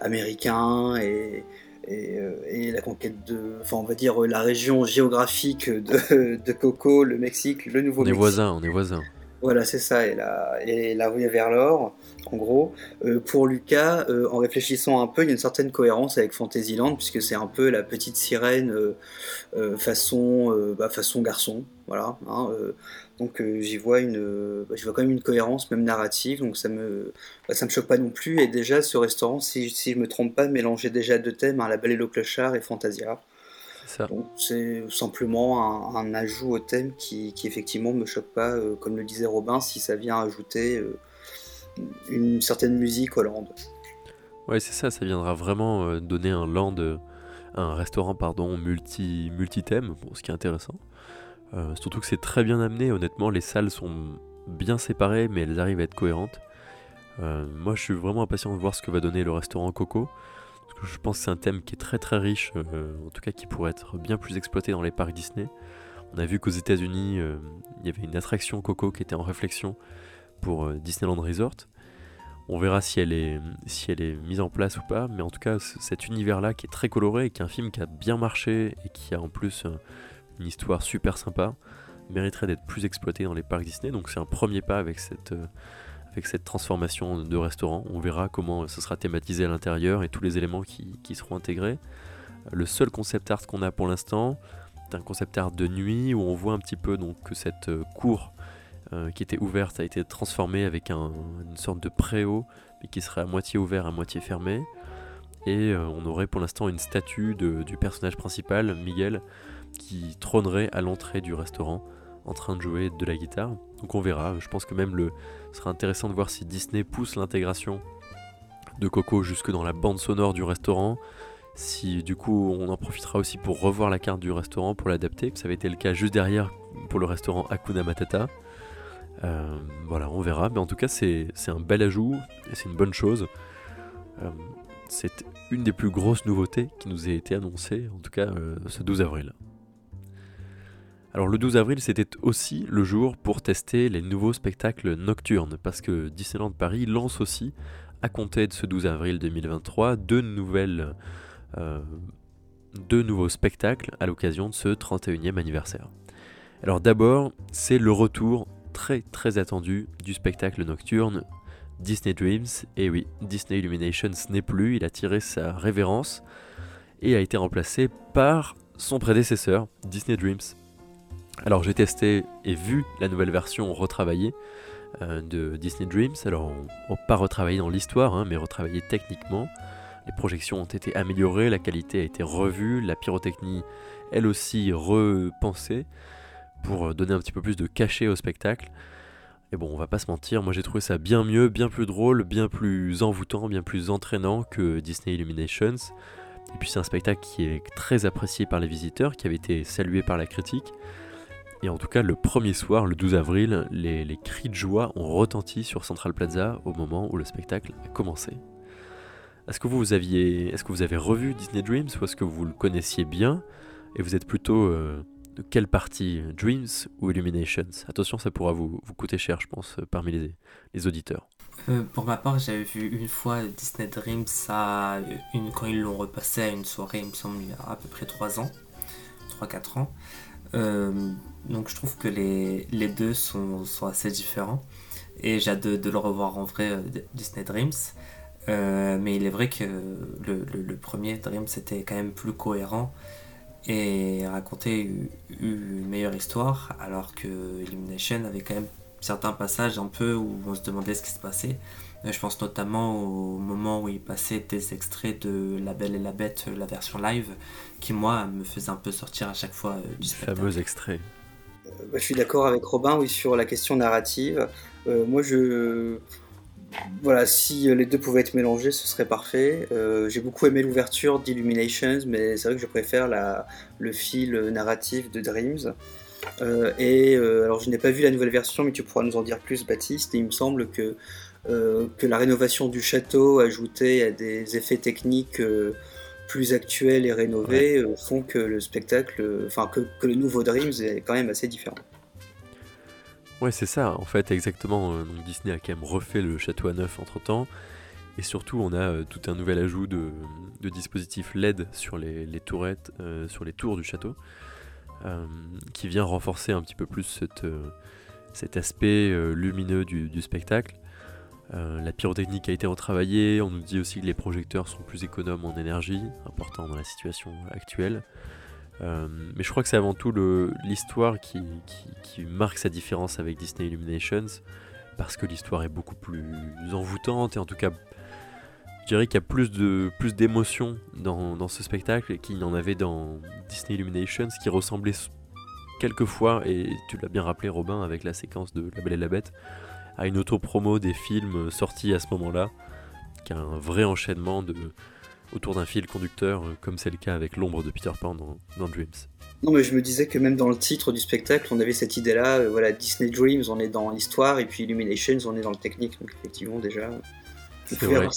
américain et, et, la conquête de, enfin on va dire la région géographique de, (laughs) de Coco, le Mexique, le Nouveau-Mexique. On est voisins, on est voisins. Voilà, c'est ça, et la, et la vers l'or, en gros. Euh, pour Lucas, euh, en réfléchissant un peu, il y a une certaine cohérence avec Fantasyland, puisque c'est un peu la petite sirène euh, façon, bah, façon garçon, voilà. Hein, donc j'y vois une, bah, vois quand même une cohérence, même narrative, donc ça me, bah, ça me choque pas non plus. Et déjà, ce restaurant, si, si je me trompe pas, mélangeait déjà deux thèmes, hein, La Belle et le Clochard et Fantasia. C'est simplement un, ajout au thème qui, qui effectivement me choque pas, euh, comme le disait Robin, si ça vient ajouter euh, une certaine musique Hollande. Ouais, c'est ça, ça viendra vraiment euh, donner un land, un restaurant pardon, multi, multi-thème, ce qui est intéressant. Surtout que c'est très bien amené, honnêtement, les salles sont bien séparées, mais elles arrivent à être cohérentes. moi, je suis vraiment impatient de voir ce que va donner le restaurant Coco je pense que c'est un thème qui est très très riche, euh, en tout cas qui pourrait être bien plus exploité dans les parcs Disney. On a vu qu'aux États-Unis, euh, il y avait une attraction Coco qui était en réflexion pour euh, Disneyland Resort. On verra si elle, est, si elle est mise en place ou pas, mais en tout cas, cet univers-là qui est très coloré et qui est un film qui a bien marché et qui a en plus une histoire super sympa, mériterait d'être plus exploité dans les parcs Disney. Donc c'est un premier pas avec cette cette transformation de restaurant. On verra comment ce sera thématisé à l'intérieur et tous les éléments qui, seront intégrés. Le seul concept art qu'on a pour l'instant, c'est un concept art de nuit où on voit un petit peu donc que cette euh, cour euh, qui était ouverte a été transformée avec une sorte de préau mais qui serait à moitié ouvert, à moitié fermé. Et euh, on aurait pour l'instant une statue du personnage principal, Miguel, qui trônerait à l'entrée du restaurant en train de jouer de la guitare. Donc on verra. Je pense que même le ce sera intéressant de voir si Disney pousse l'intégration de Coco jusque dans la bande sonore du restaurant. Si du coup on en profitera aussi pour revoir la carte du restaurant pour l'adapter. Ça avait été le cas juste derrière pour le restaurant Hakuna Matata. Euh, voilà, on verra. Mais en tout cas, c'est un bel ajout et c'est une bonne chose. Euh, c'est une des plus grosses nouveautés qui nous a été annoncée, en tout cas euh, ce 12 avril. Alors le 12 avril, c'était aussi le jour pour tester les nouveaux spectacles nocturnes, parce que Disneyland Paris lance aussi, à compter de ce 12 avril 2023, deux, euh, nouveaux spectacles à l'occasion de ce 31e anniversaire. Alors d'abord, c'est le retour très très attendu du spectacle nocturne Disney Dreams. Et oui, Disney Illuminations n'est plus, il a tiré sa révérence et a été remplacé par son prédécesseur, Disney Dreams. Alors j'ai testé et vu la nouvelle version retravaillée euh, de Disney Dreams. Alors on, pas retravaillé dans l'histoire, hein, mais retravaillé techniquement. Les projections ont été améliorées, la qualité a été revue, la pyrotechnie elle aussi repensée pour donner un petit peu plus de cachet au spectacle. Et bon, on va pas se mentir, moi j'ai trouvé ça bien mieux, bien plus drôle, bien plus envoûtant, bien plus entraînant que Disney Illuminations. Et puis c'est un spectacle qui est très apprécié par les visiteurs, qui avait été salué par la critique. Et en tout cas, le premier soir, le 12 avril, les, cris de joie ont retenti sur Central Plaza au moment où le spectacle a commencé. Est-ce que vous, aviez, est-ce que vous avez revu Disney Dreams ou est-ce que vous le connaissiez bien et vous êtes plutôt euh, de quelle partie Dreams ou Illuminations? Attention, ça pourra vous, coûter cher, je pense, parmi les, les auditeurs. Euh, pour ma part, j'avais vu une fois Disney Dreams à quand ils l'ont repassé à une soirée, il me semble, il y a à peu près 3 ans, 3-4 ans. Euh, donc je trouve que les, les deux sont, sont, assez différents. Et j'ai hâte de, le revoir en vrai, euh, Disney Dreams. mais il est vrai que le, premier Dream c'était quand même plus cohérent et racontait une meilleure histoire, alors que Illumination avait quand même certains passages un peu où on se demandait ce qui se passait. Euh, je pense notamment au moment où il passait des extraits de La Belle et la Bête, la version live, qui moi me faisait un peu sortir à chaque fois euh, du spectacle. Fameux extrait. Euh, bah, je suis d'accord avec Robin, oui, sur la question narrative. moi, je. Voilà, si les deux pouvaient être mélangés, ce serait parfait. J'ai beaucoup aimé l'ouverture d'Illuminations, mais c'est vrai que je préfère la, le fil narratif de Dreams. Et alors, je n'ai pas vu la nouvelle version, mais tu pourras nous en dire plus, Baptiste. Et il me semble que euh, que la rénovation du château ajoutée à des effets techniques euh, plus actuels et rénovés euh, font que le spectacle, enfin que, le nouveau Dreams est quand même assez différent. Ouais, c'est ça, en fait, exactement. Donc Disney a quand même refait le château à neuf entre temps. Et surtout, on a tout un nouvel ajout de, dispositifs LED sur les, tourettes, sur les tours du château, qui vient renforcer un petit peu plus cet aspect lumineux du spectacle. Euh, la pyrotechnique a été retravaillée, on nous dit aussi que les projecteurs sont plus économes en énergie, important dans la situation actuelle. Euh, mais je crois que c'est avant tout l'histoire qui, marque sa différence avec Disney Illuminations, parce que l'histoire est beaucoup plus envoûtante, et en tout cas, je dirais qu'il y a plus de plus d'émotions dans, ce spectacle qu'il n'y en avait dans Disney Illuminations, qui ressemblait quelquefois, et tu l'as bien rappelé Robin avec la séquence de La Belle et la Bête, à une auto-promo des films sortis à ce moment-là, qui a un vrai enchaînement de, autour d'un fil conducteur, euh, comme c'est le cas avec l'ombre de Peter Pan dans, Dreams. Non, mais je me disais que même dans le titre du spectacle, on avait cette idée-là. Euh, voilà, Disney Dreams, on est dans l'histoire, et puis Illuminations, on est dans le technique. Donc effectivement, déjà, c'est vrai.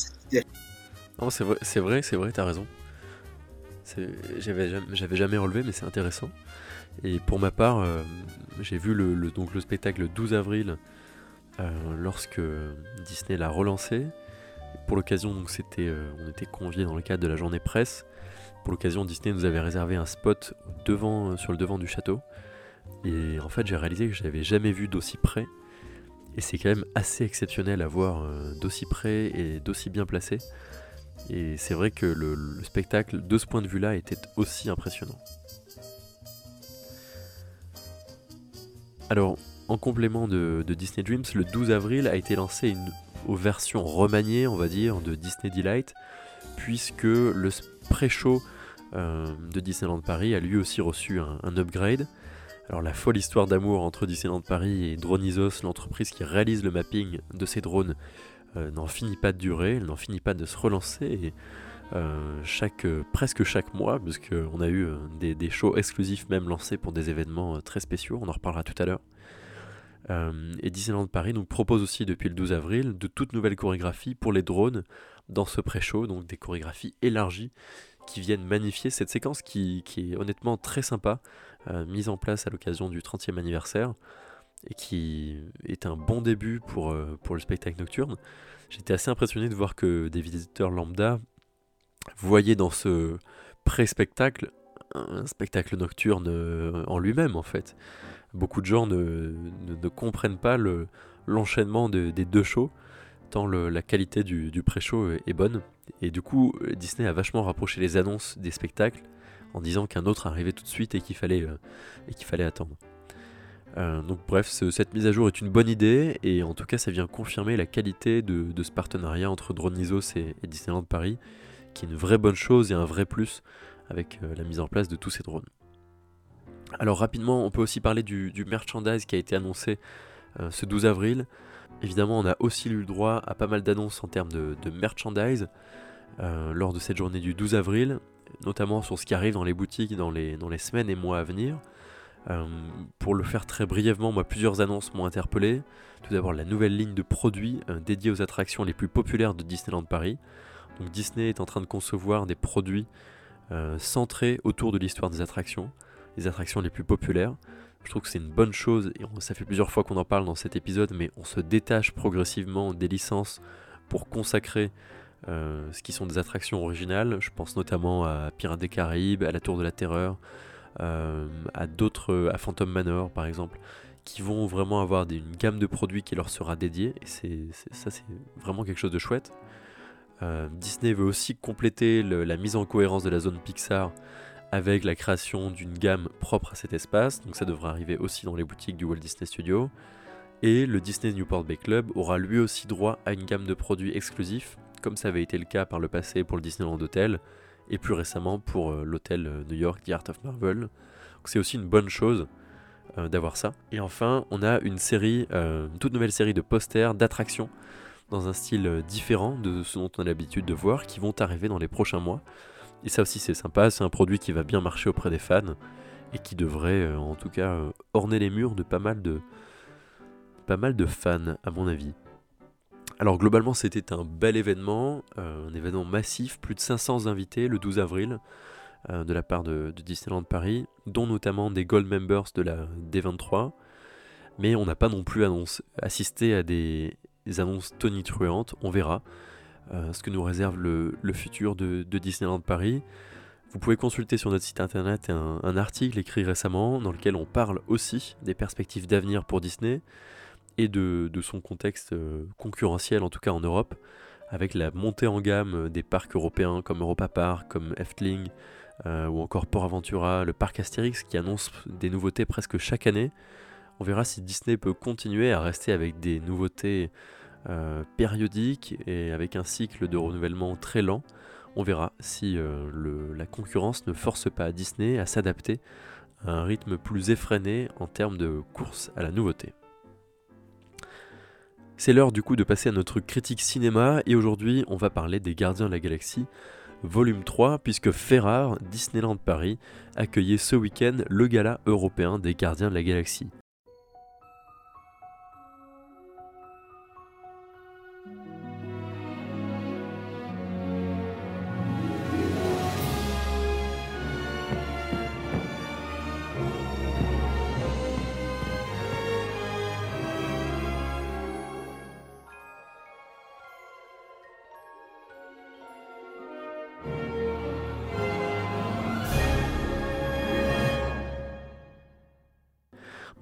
C'est vrai, c'est vrai, t'as raison. J'avais jamais, jamais relevé, mais c'est intéressant. Et pour ma part, euh, j'ai vu le, donc le spectacle le 12 avril euh, lorsque Disney l'a relancé. Pour l'occasion, euh, on était conviés dans le cadre de la journée presse. Pour l'occasion, Disney nous avait réservé un spot devant, sur le devant du château. Et en fait, j'ai réalisé que je n'avais jamais vu d'aussi près. Et c'est quand même assez exceptionnel à voir d'aussi près et d'aussi bien placé. Et c'est vrai que le, spectacle, de ce point de vue-là, était aussi impressionnant. Alors, en complément de, Disney Dreams, le 12 avril a été lancé une version remaniée, on va dire, de Disney Delight, puisque le pré-show euh, de Disneyland Paris a lui aussi reçu un, upgrade. Alors la folle histoire d'amour entre Disneyland Paris et Dronizos, l'entreprise qui réalise le mapping de ces drones, n'en finit pas de durer, elle n'en finit pas de se relancer. Euh, chaque, presque chaque mois, puisqu'on a eu des, shows exclusifs même lancés pour des événements très spéciaux, on en reparlera tout à l'heure. Euh, et Disneyland Paris nous propose aussi depuis le 12 avril de toutes nouvelles chorégraphies pour les drones dans ce pré-show, donc des chorégraphies élargies qui viennent magnifier cette séquence qui, est honnêtement très sympa, euh, mise en place à l'occasion du 30e anniversaire et qui est un bon début pour, euh, pour le spectacle nocturne. J'étais assez impressionné de voir que des visiteurs lambda voyaient dans ce pré-spectacle un spectacle nocturne en lui-même en fait beaucoup de gens ne, comprennent pas l'enchaînement des deux shows, tant la qualité du, pré-show est, bonne. Et du coup, Disney a vachement rapproché les annonces des spectacles en disant qu'un autre arrivait tout de suite et qu'il fallait, euh, fallait attendre. Euh, donc bref, cette mise à jour est une bonne idée et en tout cas ça vient confirmer la qualité de, ce partenariat entre Dronizos et, et, Disneyland Paris, qui est une vraie bonne chose et un vrai plus avec euh, la mise en place de tous ces drones. Alors rapidement, on peut aussi parler du, merchandise qui a été annoncé euh, ce 12 avril. Évidemment, on a aussi eu le droit à pas mal d'annonces en termes de, merchandise lors de cette journée du 12 avril, notamment sur ce qui arrive dans les boutiques dans les semaines et mois à venir. Euh, pour le faire très brièvement, plusieurs annonces m'ont interpellé. Tout d'abord la nouvelle ligne de produits dédiés aux attractions les plus populaires de Disneyland Paris. Disney est en train de concevoir des produits centrés autour de l'histoire des attractions les attractions les plus populaires. Je trouve que c'est une bonne chose, et ça fait plusieurs fois qu'on en parle dans cet épisode, mais on se détache progressivement des licences pour consacrer euh, ce qui sont des attractions originales. Je pense notamment à Pirates des Caraïbes, à la Tour de la Terreur, euh, à d'autres, à Phantom Manor par exemple, qui vont vraiment avoir une gamme de produits qui leur sera dédiée, et c'est, ça c'est vraiment quelque chose de chouette. Disney veut aussi compléter la mise en cohérence de la zone Pixar avec la création d'une gamme propre à cet espace, donc ça devrait arriver aussi dans les boutiques du Walt Disney Studio. Et le Disney Newport Bay Club aura lui aussi droit à une gamme de produits exclusifs, comme ça avait été le cas par le passé pour le Disneyland Hotel, et plus récemment pour euh, l'hôtel euh, New York The Art of Marvel. C'est aussi une bonne chose euh, d'avoir ça. Et enfin, on a une série, une toute nouvelle série de posters, d'attractions, dans un style différent de ce dont on a l'habitude de voir, qui vont arriver dans les prochains mois. Et ça aussi c'est sympa, c'est un produit qui va bien marcher auprès des fans et qui devrait en tout cas orner les murs de pas mal de pas mal de fans à mon avis. Alors globalement c'était un bel événement, euh, un événement massif, plus de 500 invités le 12 avril de la part de, Disneyland Paris, dont notamment des Gold Members de la D23, mais on n'a pas non plus assisté à des, des annonces tonitruantes, on verra. Euh, ce que nous réserve le, futur de, Disneyland Paris. Vous pouvez consulter sur notre site internet un, article écrit récemment dans lequel on parle aussi des perspectives d'avenir pour Disney et de, son contexte euh, concurrentiel, en tout cas en Europe, avec la montée en gamme des parcs européens comme Europa Park, comme Efteling euh, ou encore Port Aventura, le parc Astérix qui annonce des nouveautés presque chaque année. On verra si Disney peut continuer à rester avec des nouveautés euh, périodique et avec un cycle de renouvellement très lent. On verra si euh, la concurrence ne force pas Disney à s'adapter à un rythme plus effréné en termes de course à la nouveauté. C'est l'heure du coup de passer à notre critique cinéma et aujourd'hui on va parler des Gardiens de la Galaxie volume 3 puisque Ferrare, Disneyland Paris, accueillait ce week-end le gala européen des Gardiens de la Galaxie.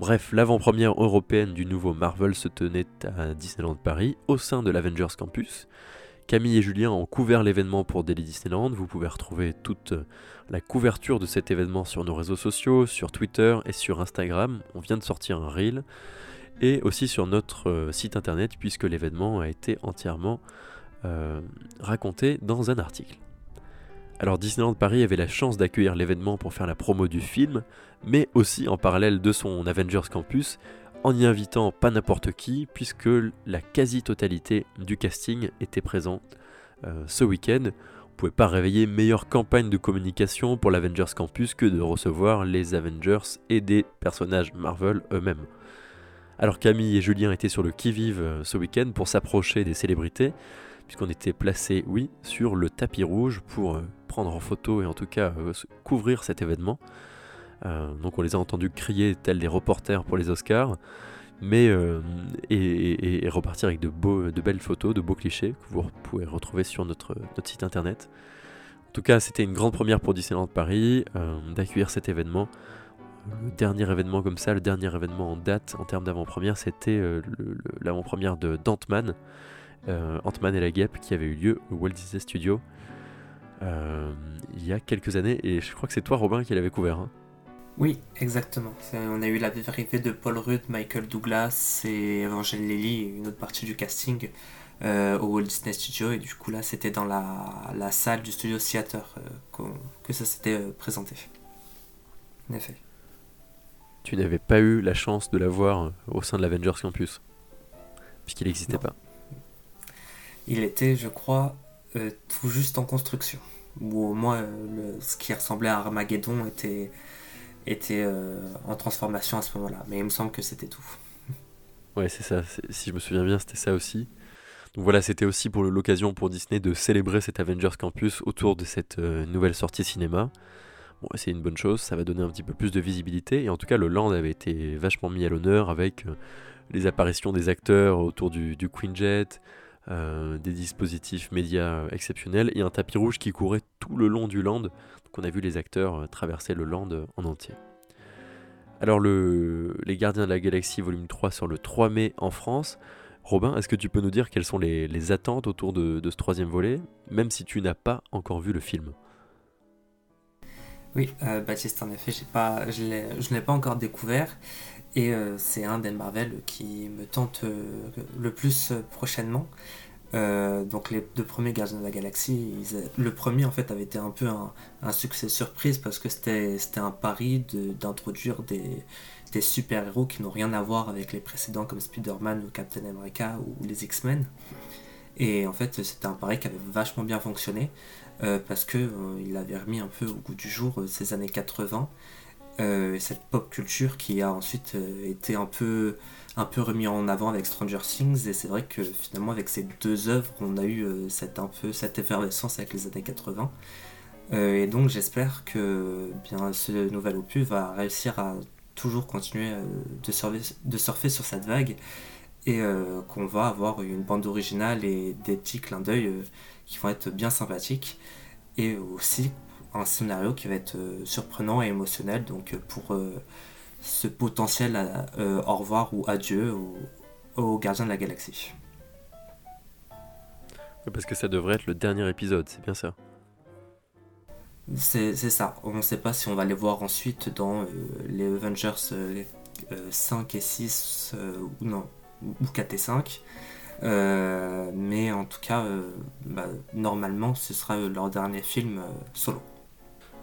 Bref, l'avant-première européenne du nouveau Marvel se tenait à Disneyland Paris, au sein de l'Avengers Campus. Camille et Julien ont couvert l'événement pour Daily Disneyland. Vous pouvez retrouver toute la couverture de cet événement sur nos réseaux sociaux, sur Twitter et sur Instagram. On vient de sortir un reel. Et aussi sur notre euh, site internet, puisque l'événement a été entièrement euh, raconté dans un article. Alors Disneyland Paris avait la chance d'accueillir l'événement pour faire la promo du film, mais aussi en parallèle de son Avengers Campus, en y invitant pas n'importe qui, puisque la quasi-totalité du casting était présent euh, ce week-end. On pouvait pas réveiller meilleure campagne de communication pour l'Avengers Campus que de recevoir les Avengers et des personnages Marvel eux-mêmes. Alors Camille et Julien étaient sur le qui-vive euh, ce week-end pour s'approcher des célébrités, puisqu'on était placés, oui, sur le tapis rouge pour euh, prendre en photo et en tout cas euh, couvrir cet événement. Euh, donc on les a entendus crier tels des reporters pour les Oscars, mais et, repartir avec de, beaux, de belles photos, de beaux clichés que vous pouvez retrouver sur notre, notre site internet. En tout cas, c'était une grande première pour Disneyland Paris d'accueillir cet événement. Le dernier événement comme ça, le dernier événement en date en termes d'avant-première, c'était l'avant-première de Dantman, euh, Ant-Man et la guêpe qui avait eu lieu au Walt Disney Studio euh, il y a quelques années. Et je crois que c'est toi, Robin, qui l'avait couvert. Hein. Oui, exactement. On a eu la arrivée de Paul Rudd, Michael Douglas et Evangeline Lilly, une autre partie du casting euh, au Walt Disney Studio. Et du coup, là, c'était dans la, salle du studio Theater que ça s'était présenté. En effet. Tu n'avais pas eu la chance de la voir au sein de l'Avengers Campus, puisqu'il n'existait pas. Il était, je crois, euh, tout juste en construction. Ou au moins, euh, ce qui ressemblait à Armageddon était, était euh, en transformation à ce moment-là. Mais il me semble que c'était tout. Ouais, c'est ça. Si je me souviens bien, c'était ça aussi. Donc voilà, c'était aussi pour l'occasion pour Disney de célébrer cet Avengers Campus autour de cette nouvelle sortie cinéma. Bon, c'est une bonne chose, ça va donner un petit peu plus de visibilité. Et en tout cas, le land avait été vachement mis à l'honneur avec les apparitions des acteurs autour du, du Queen Jet, euh, des dispositifs médias exceptionnels et un tapis rouge qui courait tout le long du land. A vu les acteurs euh, traverser le land en entier. Alors le, les Gardiens de la Galaxie volume 3 sur le 3 mai en France Robin, est-ce que tu peux nous dire quelles sont les, attentes autour de, ce troisième volet, même si tu n'as pas encore vu le film? Oui, euh, Baptiste, en effet, je ne l'ai pas encore découvert. Et euh, c'est un des Marvel qui me tente le plus prochainement. Donc les deux premiers Gardiens de la Galaxie, le premier en fait avait été un peu un, succès surprise parce que c'était un pari d'introduire des, des super-héros qui n'ont rien à voir avec les précédents comme Spider-Man ou Captain America ou les X-Men. Et en fait, c'était un pari qui avait vachement bien fonctionné euh, parce que euh, avait remis un peu au goût du jour euh, ces années 80 et cette pop culture qui a ensuite été un peu un peu remis en avant avec Stranger Things et c'est vrai que finalement avec ces deux œuvres on a eu cette un peu cette effervescence avec les années 80 et donc j'espère que bien ce nouvel opus va réussir à toujours continuer euh, de, surfer, sur cette vague et euh, qu'on va avoir une bande originale et des petits clins d'œil euh, qui vont être bien sympathiques et aussi un scénario qui va être surprenant et émotionnel. Donc pour ce potentiel au revoir ou adieu aux gardiens de la galaxie. Parce que ça devrait être le dernier épisode, c'est bien ça c'est ça. On ne sait pas si on va les voir ensuite dans euh, les Avengers 5 euh, euh, et 6 ou non, ou 4 et 5. mais en tout cas, bah, normalement, ce sera leur dernier film solo.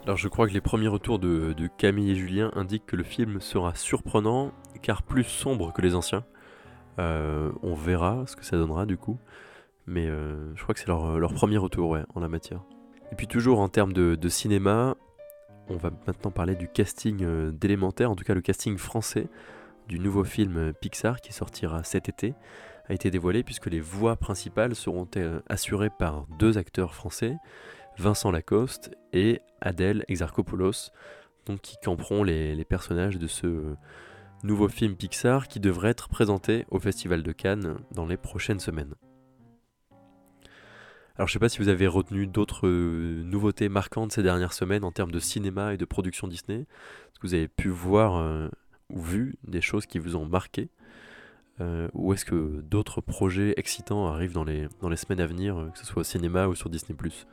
Alors je crois que les premiers retours de, Camille et Julien indiquent que le film sera surprenant car plus sombre que les anciens. on verra ce que ça donnera du coup. Mais je crois que c'est leur, premier retour en la matière. Et puis toujours en termes de, cinéma, on va maintenant parler du casting euh, d'élémentaire, en tout cas le casting français du nouveau film euh, Pixar qui sortira cet été a été dévoilé puisque les voix principales seront euh, assurées par deux acteurs français, Vincent Lacoste et Adèle Exarchopoulos, qui camperont les, personnages de ce nouveau film Pixar qui devrait être présenté au Festival de Cannes dans les prochaines semaines. Alors je sais pas si vous avez retenu d'autres euh, nouveautés marquantes ces dernières semaines en termes de cinéma et de production Disney. Est-ce que vous avez pu voir euh, ou vu des choses qui vous ont marqué euh, Ou est-ce que d'autres projets excitants arrivent dans les, dans les semaines à venir, que ce soit au cinéma ou sur Disney ⁇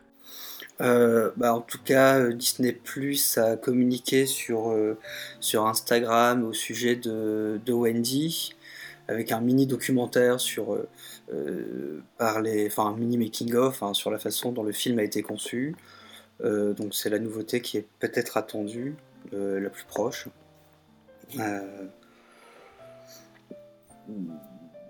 bah, en tout cas, Disney Plus a communiqué sur, sur Instagram au sujet de, de Wendy avec un mini documentaire sur euh, euh, par les, enfin un mini making of hein, sur la façon dont le film a été conçu. Euh, donc c'est la nouveauté qui est peut-être attendue, la plus proche.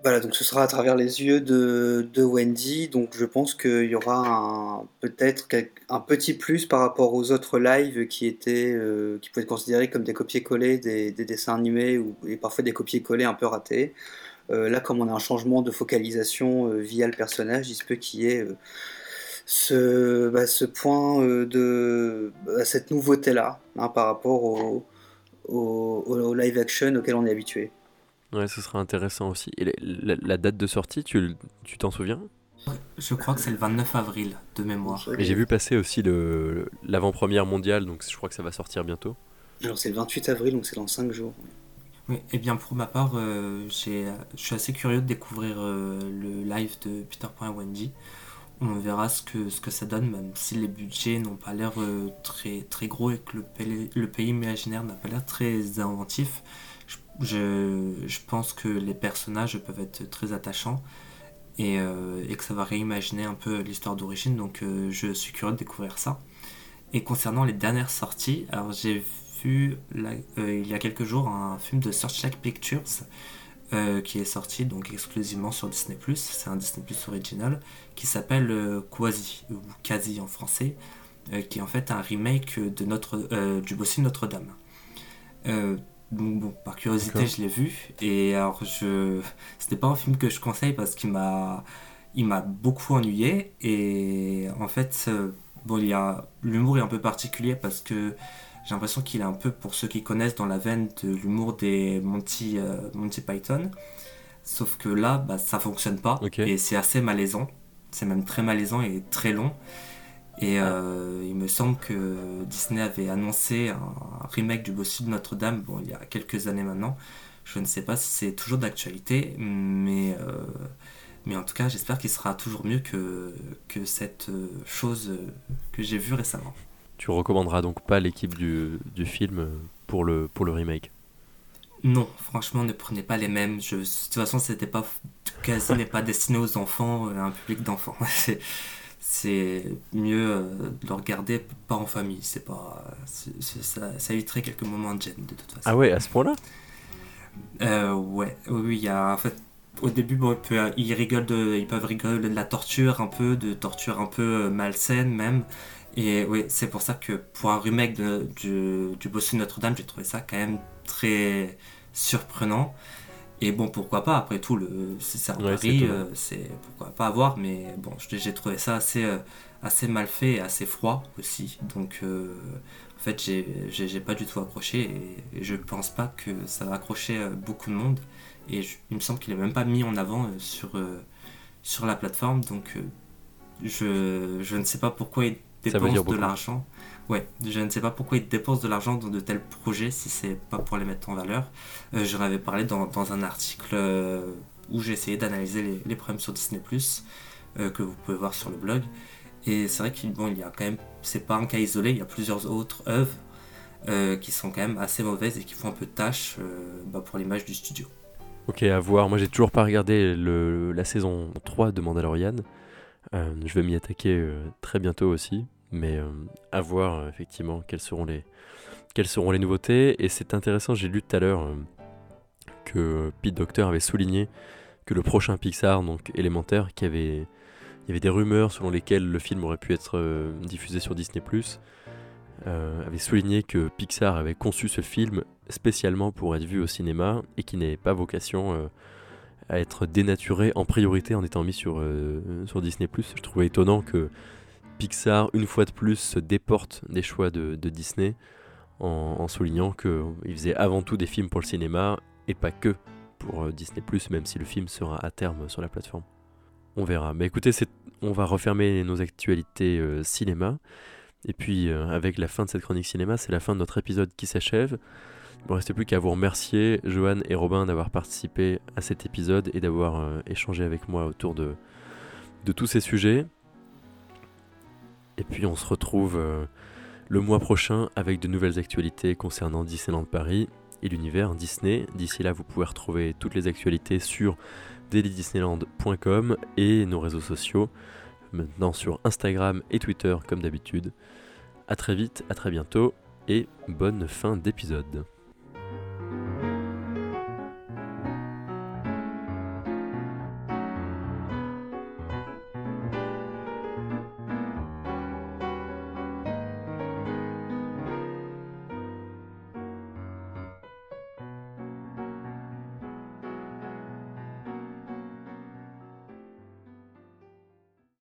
Voilà, donc ce sera à travers les yeux de, Wendy, donc je pense qu'il y aura peut-être un petit plus par rapport aux autres lives qui étaient, euh, qui pouvaient être considérés comme des copier-coller des, dessins animés ou et parfois des copier-coller un peu ratés. Euh, là, comme on a un changement de focalisation euh, via le personnage, il se peut qu'il y ait ce, bah, ce point de bah, cette nouveauté-là hein, par rapport au live action auquel on est habitué. Ouais, ce sera intéressant aussi. Et la, date de sortie, tu t'en souviens? Je crois que c'est le 29 avril, de mémoire. Et j'ai vu passer aussi l'avant-première mondiale, donc je crois que ça va sortir bientôt. Alors c'est le 28 avril, donc c'est dans 5 jours. Oui, et bien pour ma part, euh, je suis assez curieux de découvrir euh, le live de Peter Pan et Wendy. On verra ce que, ce que ça donne, même si les budgets n'ont pas l'air euh, très, très gros et que le le pays imaginaire n'a pas l'air très inventif je, pense que les personnages peuvent être très attachants et, euh, que ça va réimaginer un peu l'histoire d'origine. Donc euh, je suis curieux de découvrir ça. Et concernant les dernières sorties, alors j'ai vu euh, il y a quelques jours un film de Searchlight Pictures qui est sorti donc exclusivement sur Disney+. C'est un Disney original qui s'appelle Quasi ou Quasi en français, qui est en fait un remake de notre du Bossu Notre-Dame bon, par curiosité, je l'ai vu. Et alors, je... c'était pas un film que je conseille parce qu'il m'a, il m'a beaucoup ennuyé. Et en fait, euh, bon, il y a l'humour est un peu particulier parce que j'ai l'impression qu'il est un peu pour ceux qui connaissent dans la veine de l'humour des Monty, euh, Monty Python. Sauf que là, bah, ça fonctionne pas et c'est assez malaisant. C'est même très malaisant et très long. Et euh, il me semble que Disney avait annoncé un remake du Bossu de Notre-Dame, bon, il y a quelques années maintenant. Je ne sais pas si c'est toujours d'actualité, mais, mais en tout cas, j'espère qu'il sera toujours mieux que, que cette chose que j'ai vue récemment. Tu recommanderas donc pas l'équipe du, du, film pour le, pour le remake? Non, franchement, ne prenez pas les mêmes. Je, de toute façon, c'était pas quasi (laughs) n'est pas destiné aux enfants, à un public d'enfants. (laughs) c'est mieux euh, de le regarder pas en famille. C'est pas, ça, ça, éviterait quelques moments de gêne de toute façon. Ah ouais, à ce point-là? Euh, ouais, oui, il y a en fait au début, bon, ils, rigolent de, ils peuvent rigoler de la torture un peu, de torture un peu euh, malsaine même. Et oui, c'est pour ça que pour un remake de, du, du Bossu Notre-Dame, j'ai trouvé ça quand même très surprenant. Et bon, pourquoi pas, après tout, c'est un pari, euh, c'est pourquoi pas avoir, mais bon, j'ai trouvé ça assez, euh, assez mal fait et assez froid aussi. Donc, euh, en fait, j'ai pas du tout accroché et, je pense pas que ça va accrocher beaucoup de monde. Et il me semble qu'il est même pas mis en avant sur, sur la plateforme, donc je, je ne sais pas pourquoi il dépense de l'argent. Ouais, je ne sais pas pourquoi ils dépensent de l'argent dans de tels projets si c'est pas pour les mettre en valeur. Euh, J'en avais parlé dans, un article euh, où j'ai essayé d'analyser les, problèmes sur Disney euh, que vous pouvez voir sur le blog. Et c'est vrai qu'il bon, y a quand même, c'est pas un cas isolé, il y a plusieurs autres œuvres qui sont quand même assez mauvaises et qui font un peu tâche bah, pour l'image du studio. Ok, à voir. Moi, j'ai toujours pas regardé le, la saison 3 de Mandalorian. je vais m'y attaquer très bientôt aussi mais euh, à voir euh, effectivement quelles seront les, quelles seront les nouveautés. Et c'est intéressant, j'ai lu tout à l'heure euh, que Pete Docter avait souligné que le prochain Pixar, donc élémentaire, qui avait, il y avait des rumeurs selon lesquelles le film aurait pu être diffusé sur Disney ⁇ avait souligné que Pixar avait conçu ce film spécialement pour être vu au cinéma et qui n'avait pas vocation à être dénaturé en priorité en étant mis sur, sur Disney ⁇ Je trouvais étonnant que Pixar, une fois de plus, se déporte des choix de, Disney en, soulignant qu'il faisait avant tout des films pour le cinéma et pas que pour euh, Disney, même si le film sera à terme sur la plateforme. On verra. Mais écoutez, on va refermer nos actualités euh, cinéma. Et puis, euh, avec la fin de cette chronique cinéma, c'est la fin de notre épisode qui s'achève. Il ne me restait plus qu'à vous remercier, Johan et Robin, d'avoir participé à cet épisode et d'avoir échangé avec moi autour de tous ces sujets. Et puis on se retrouve euh, le mois prochain avec de nouvelles actualités concernant Disneyland Paris et l'univers Disney. D'ici là, vous pouvez retrouver toutes les actualités sur dailydisneyland.com et nos réseaux sociaux, maintenant sur Instagram et Twitter comme d'habitude. A très vite, à très bientôt et bonne fin d'épisode.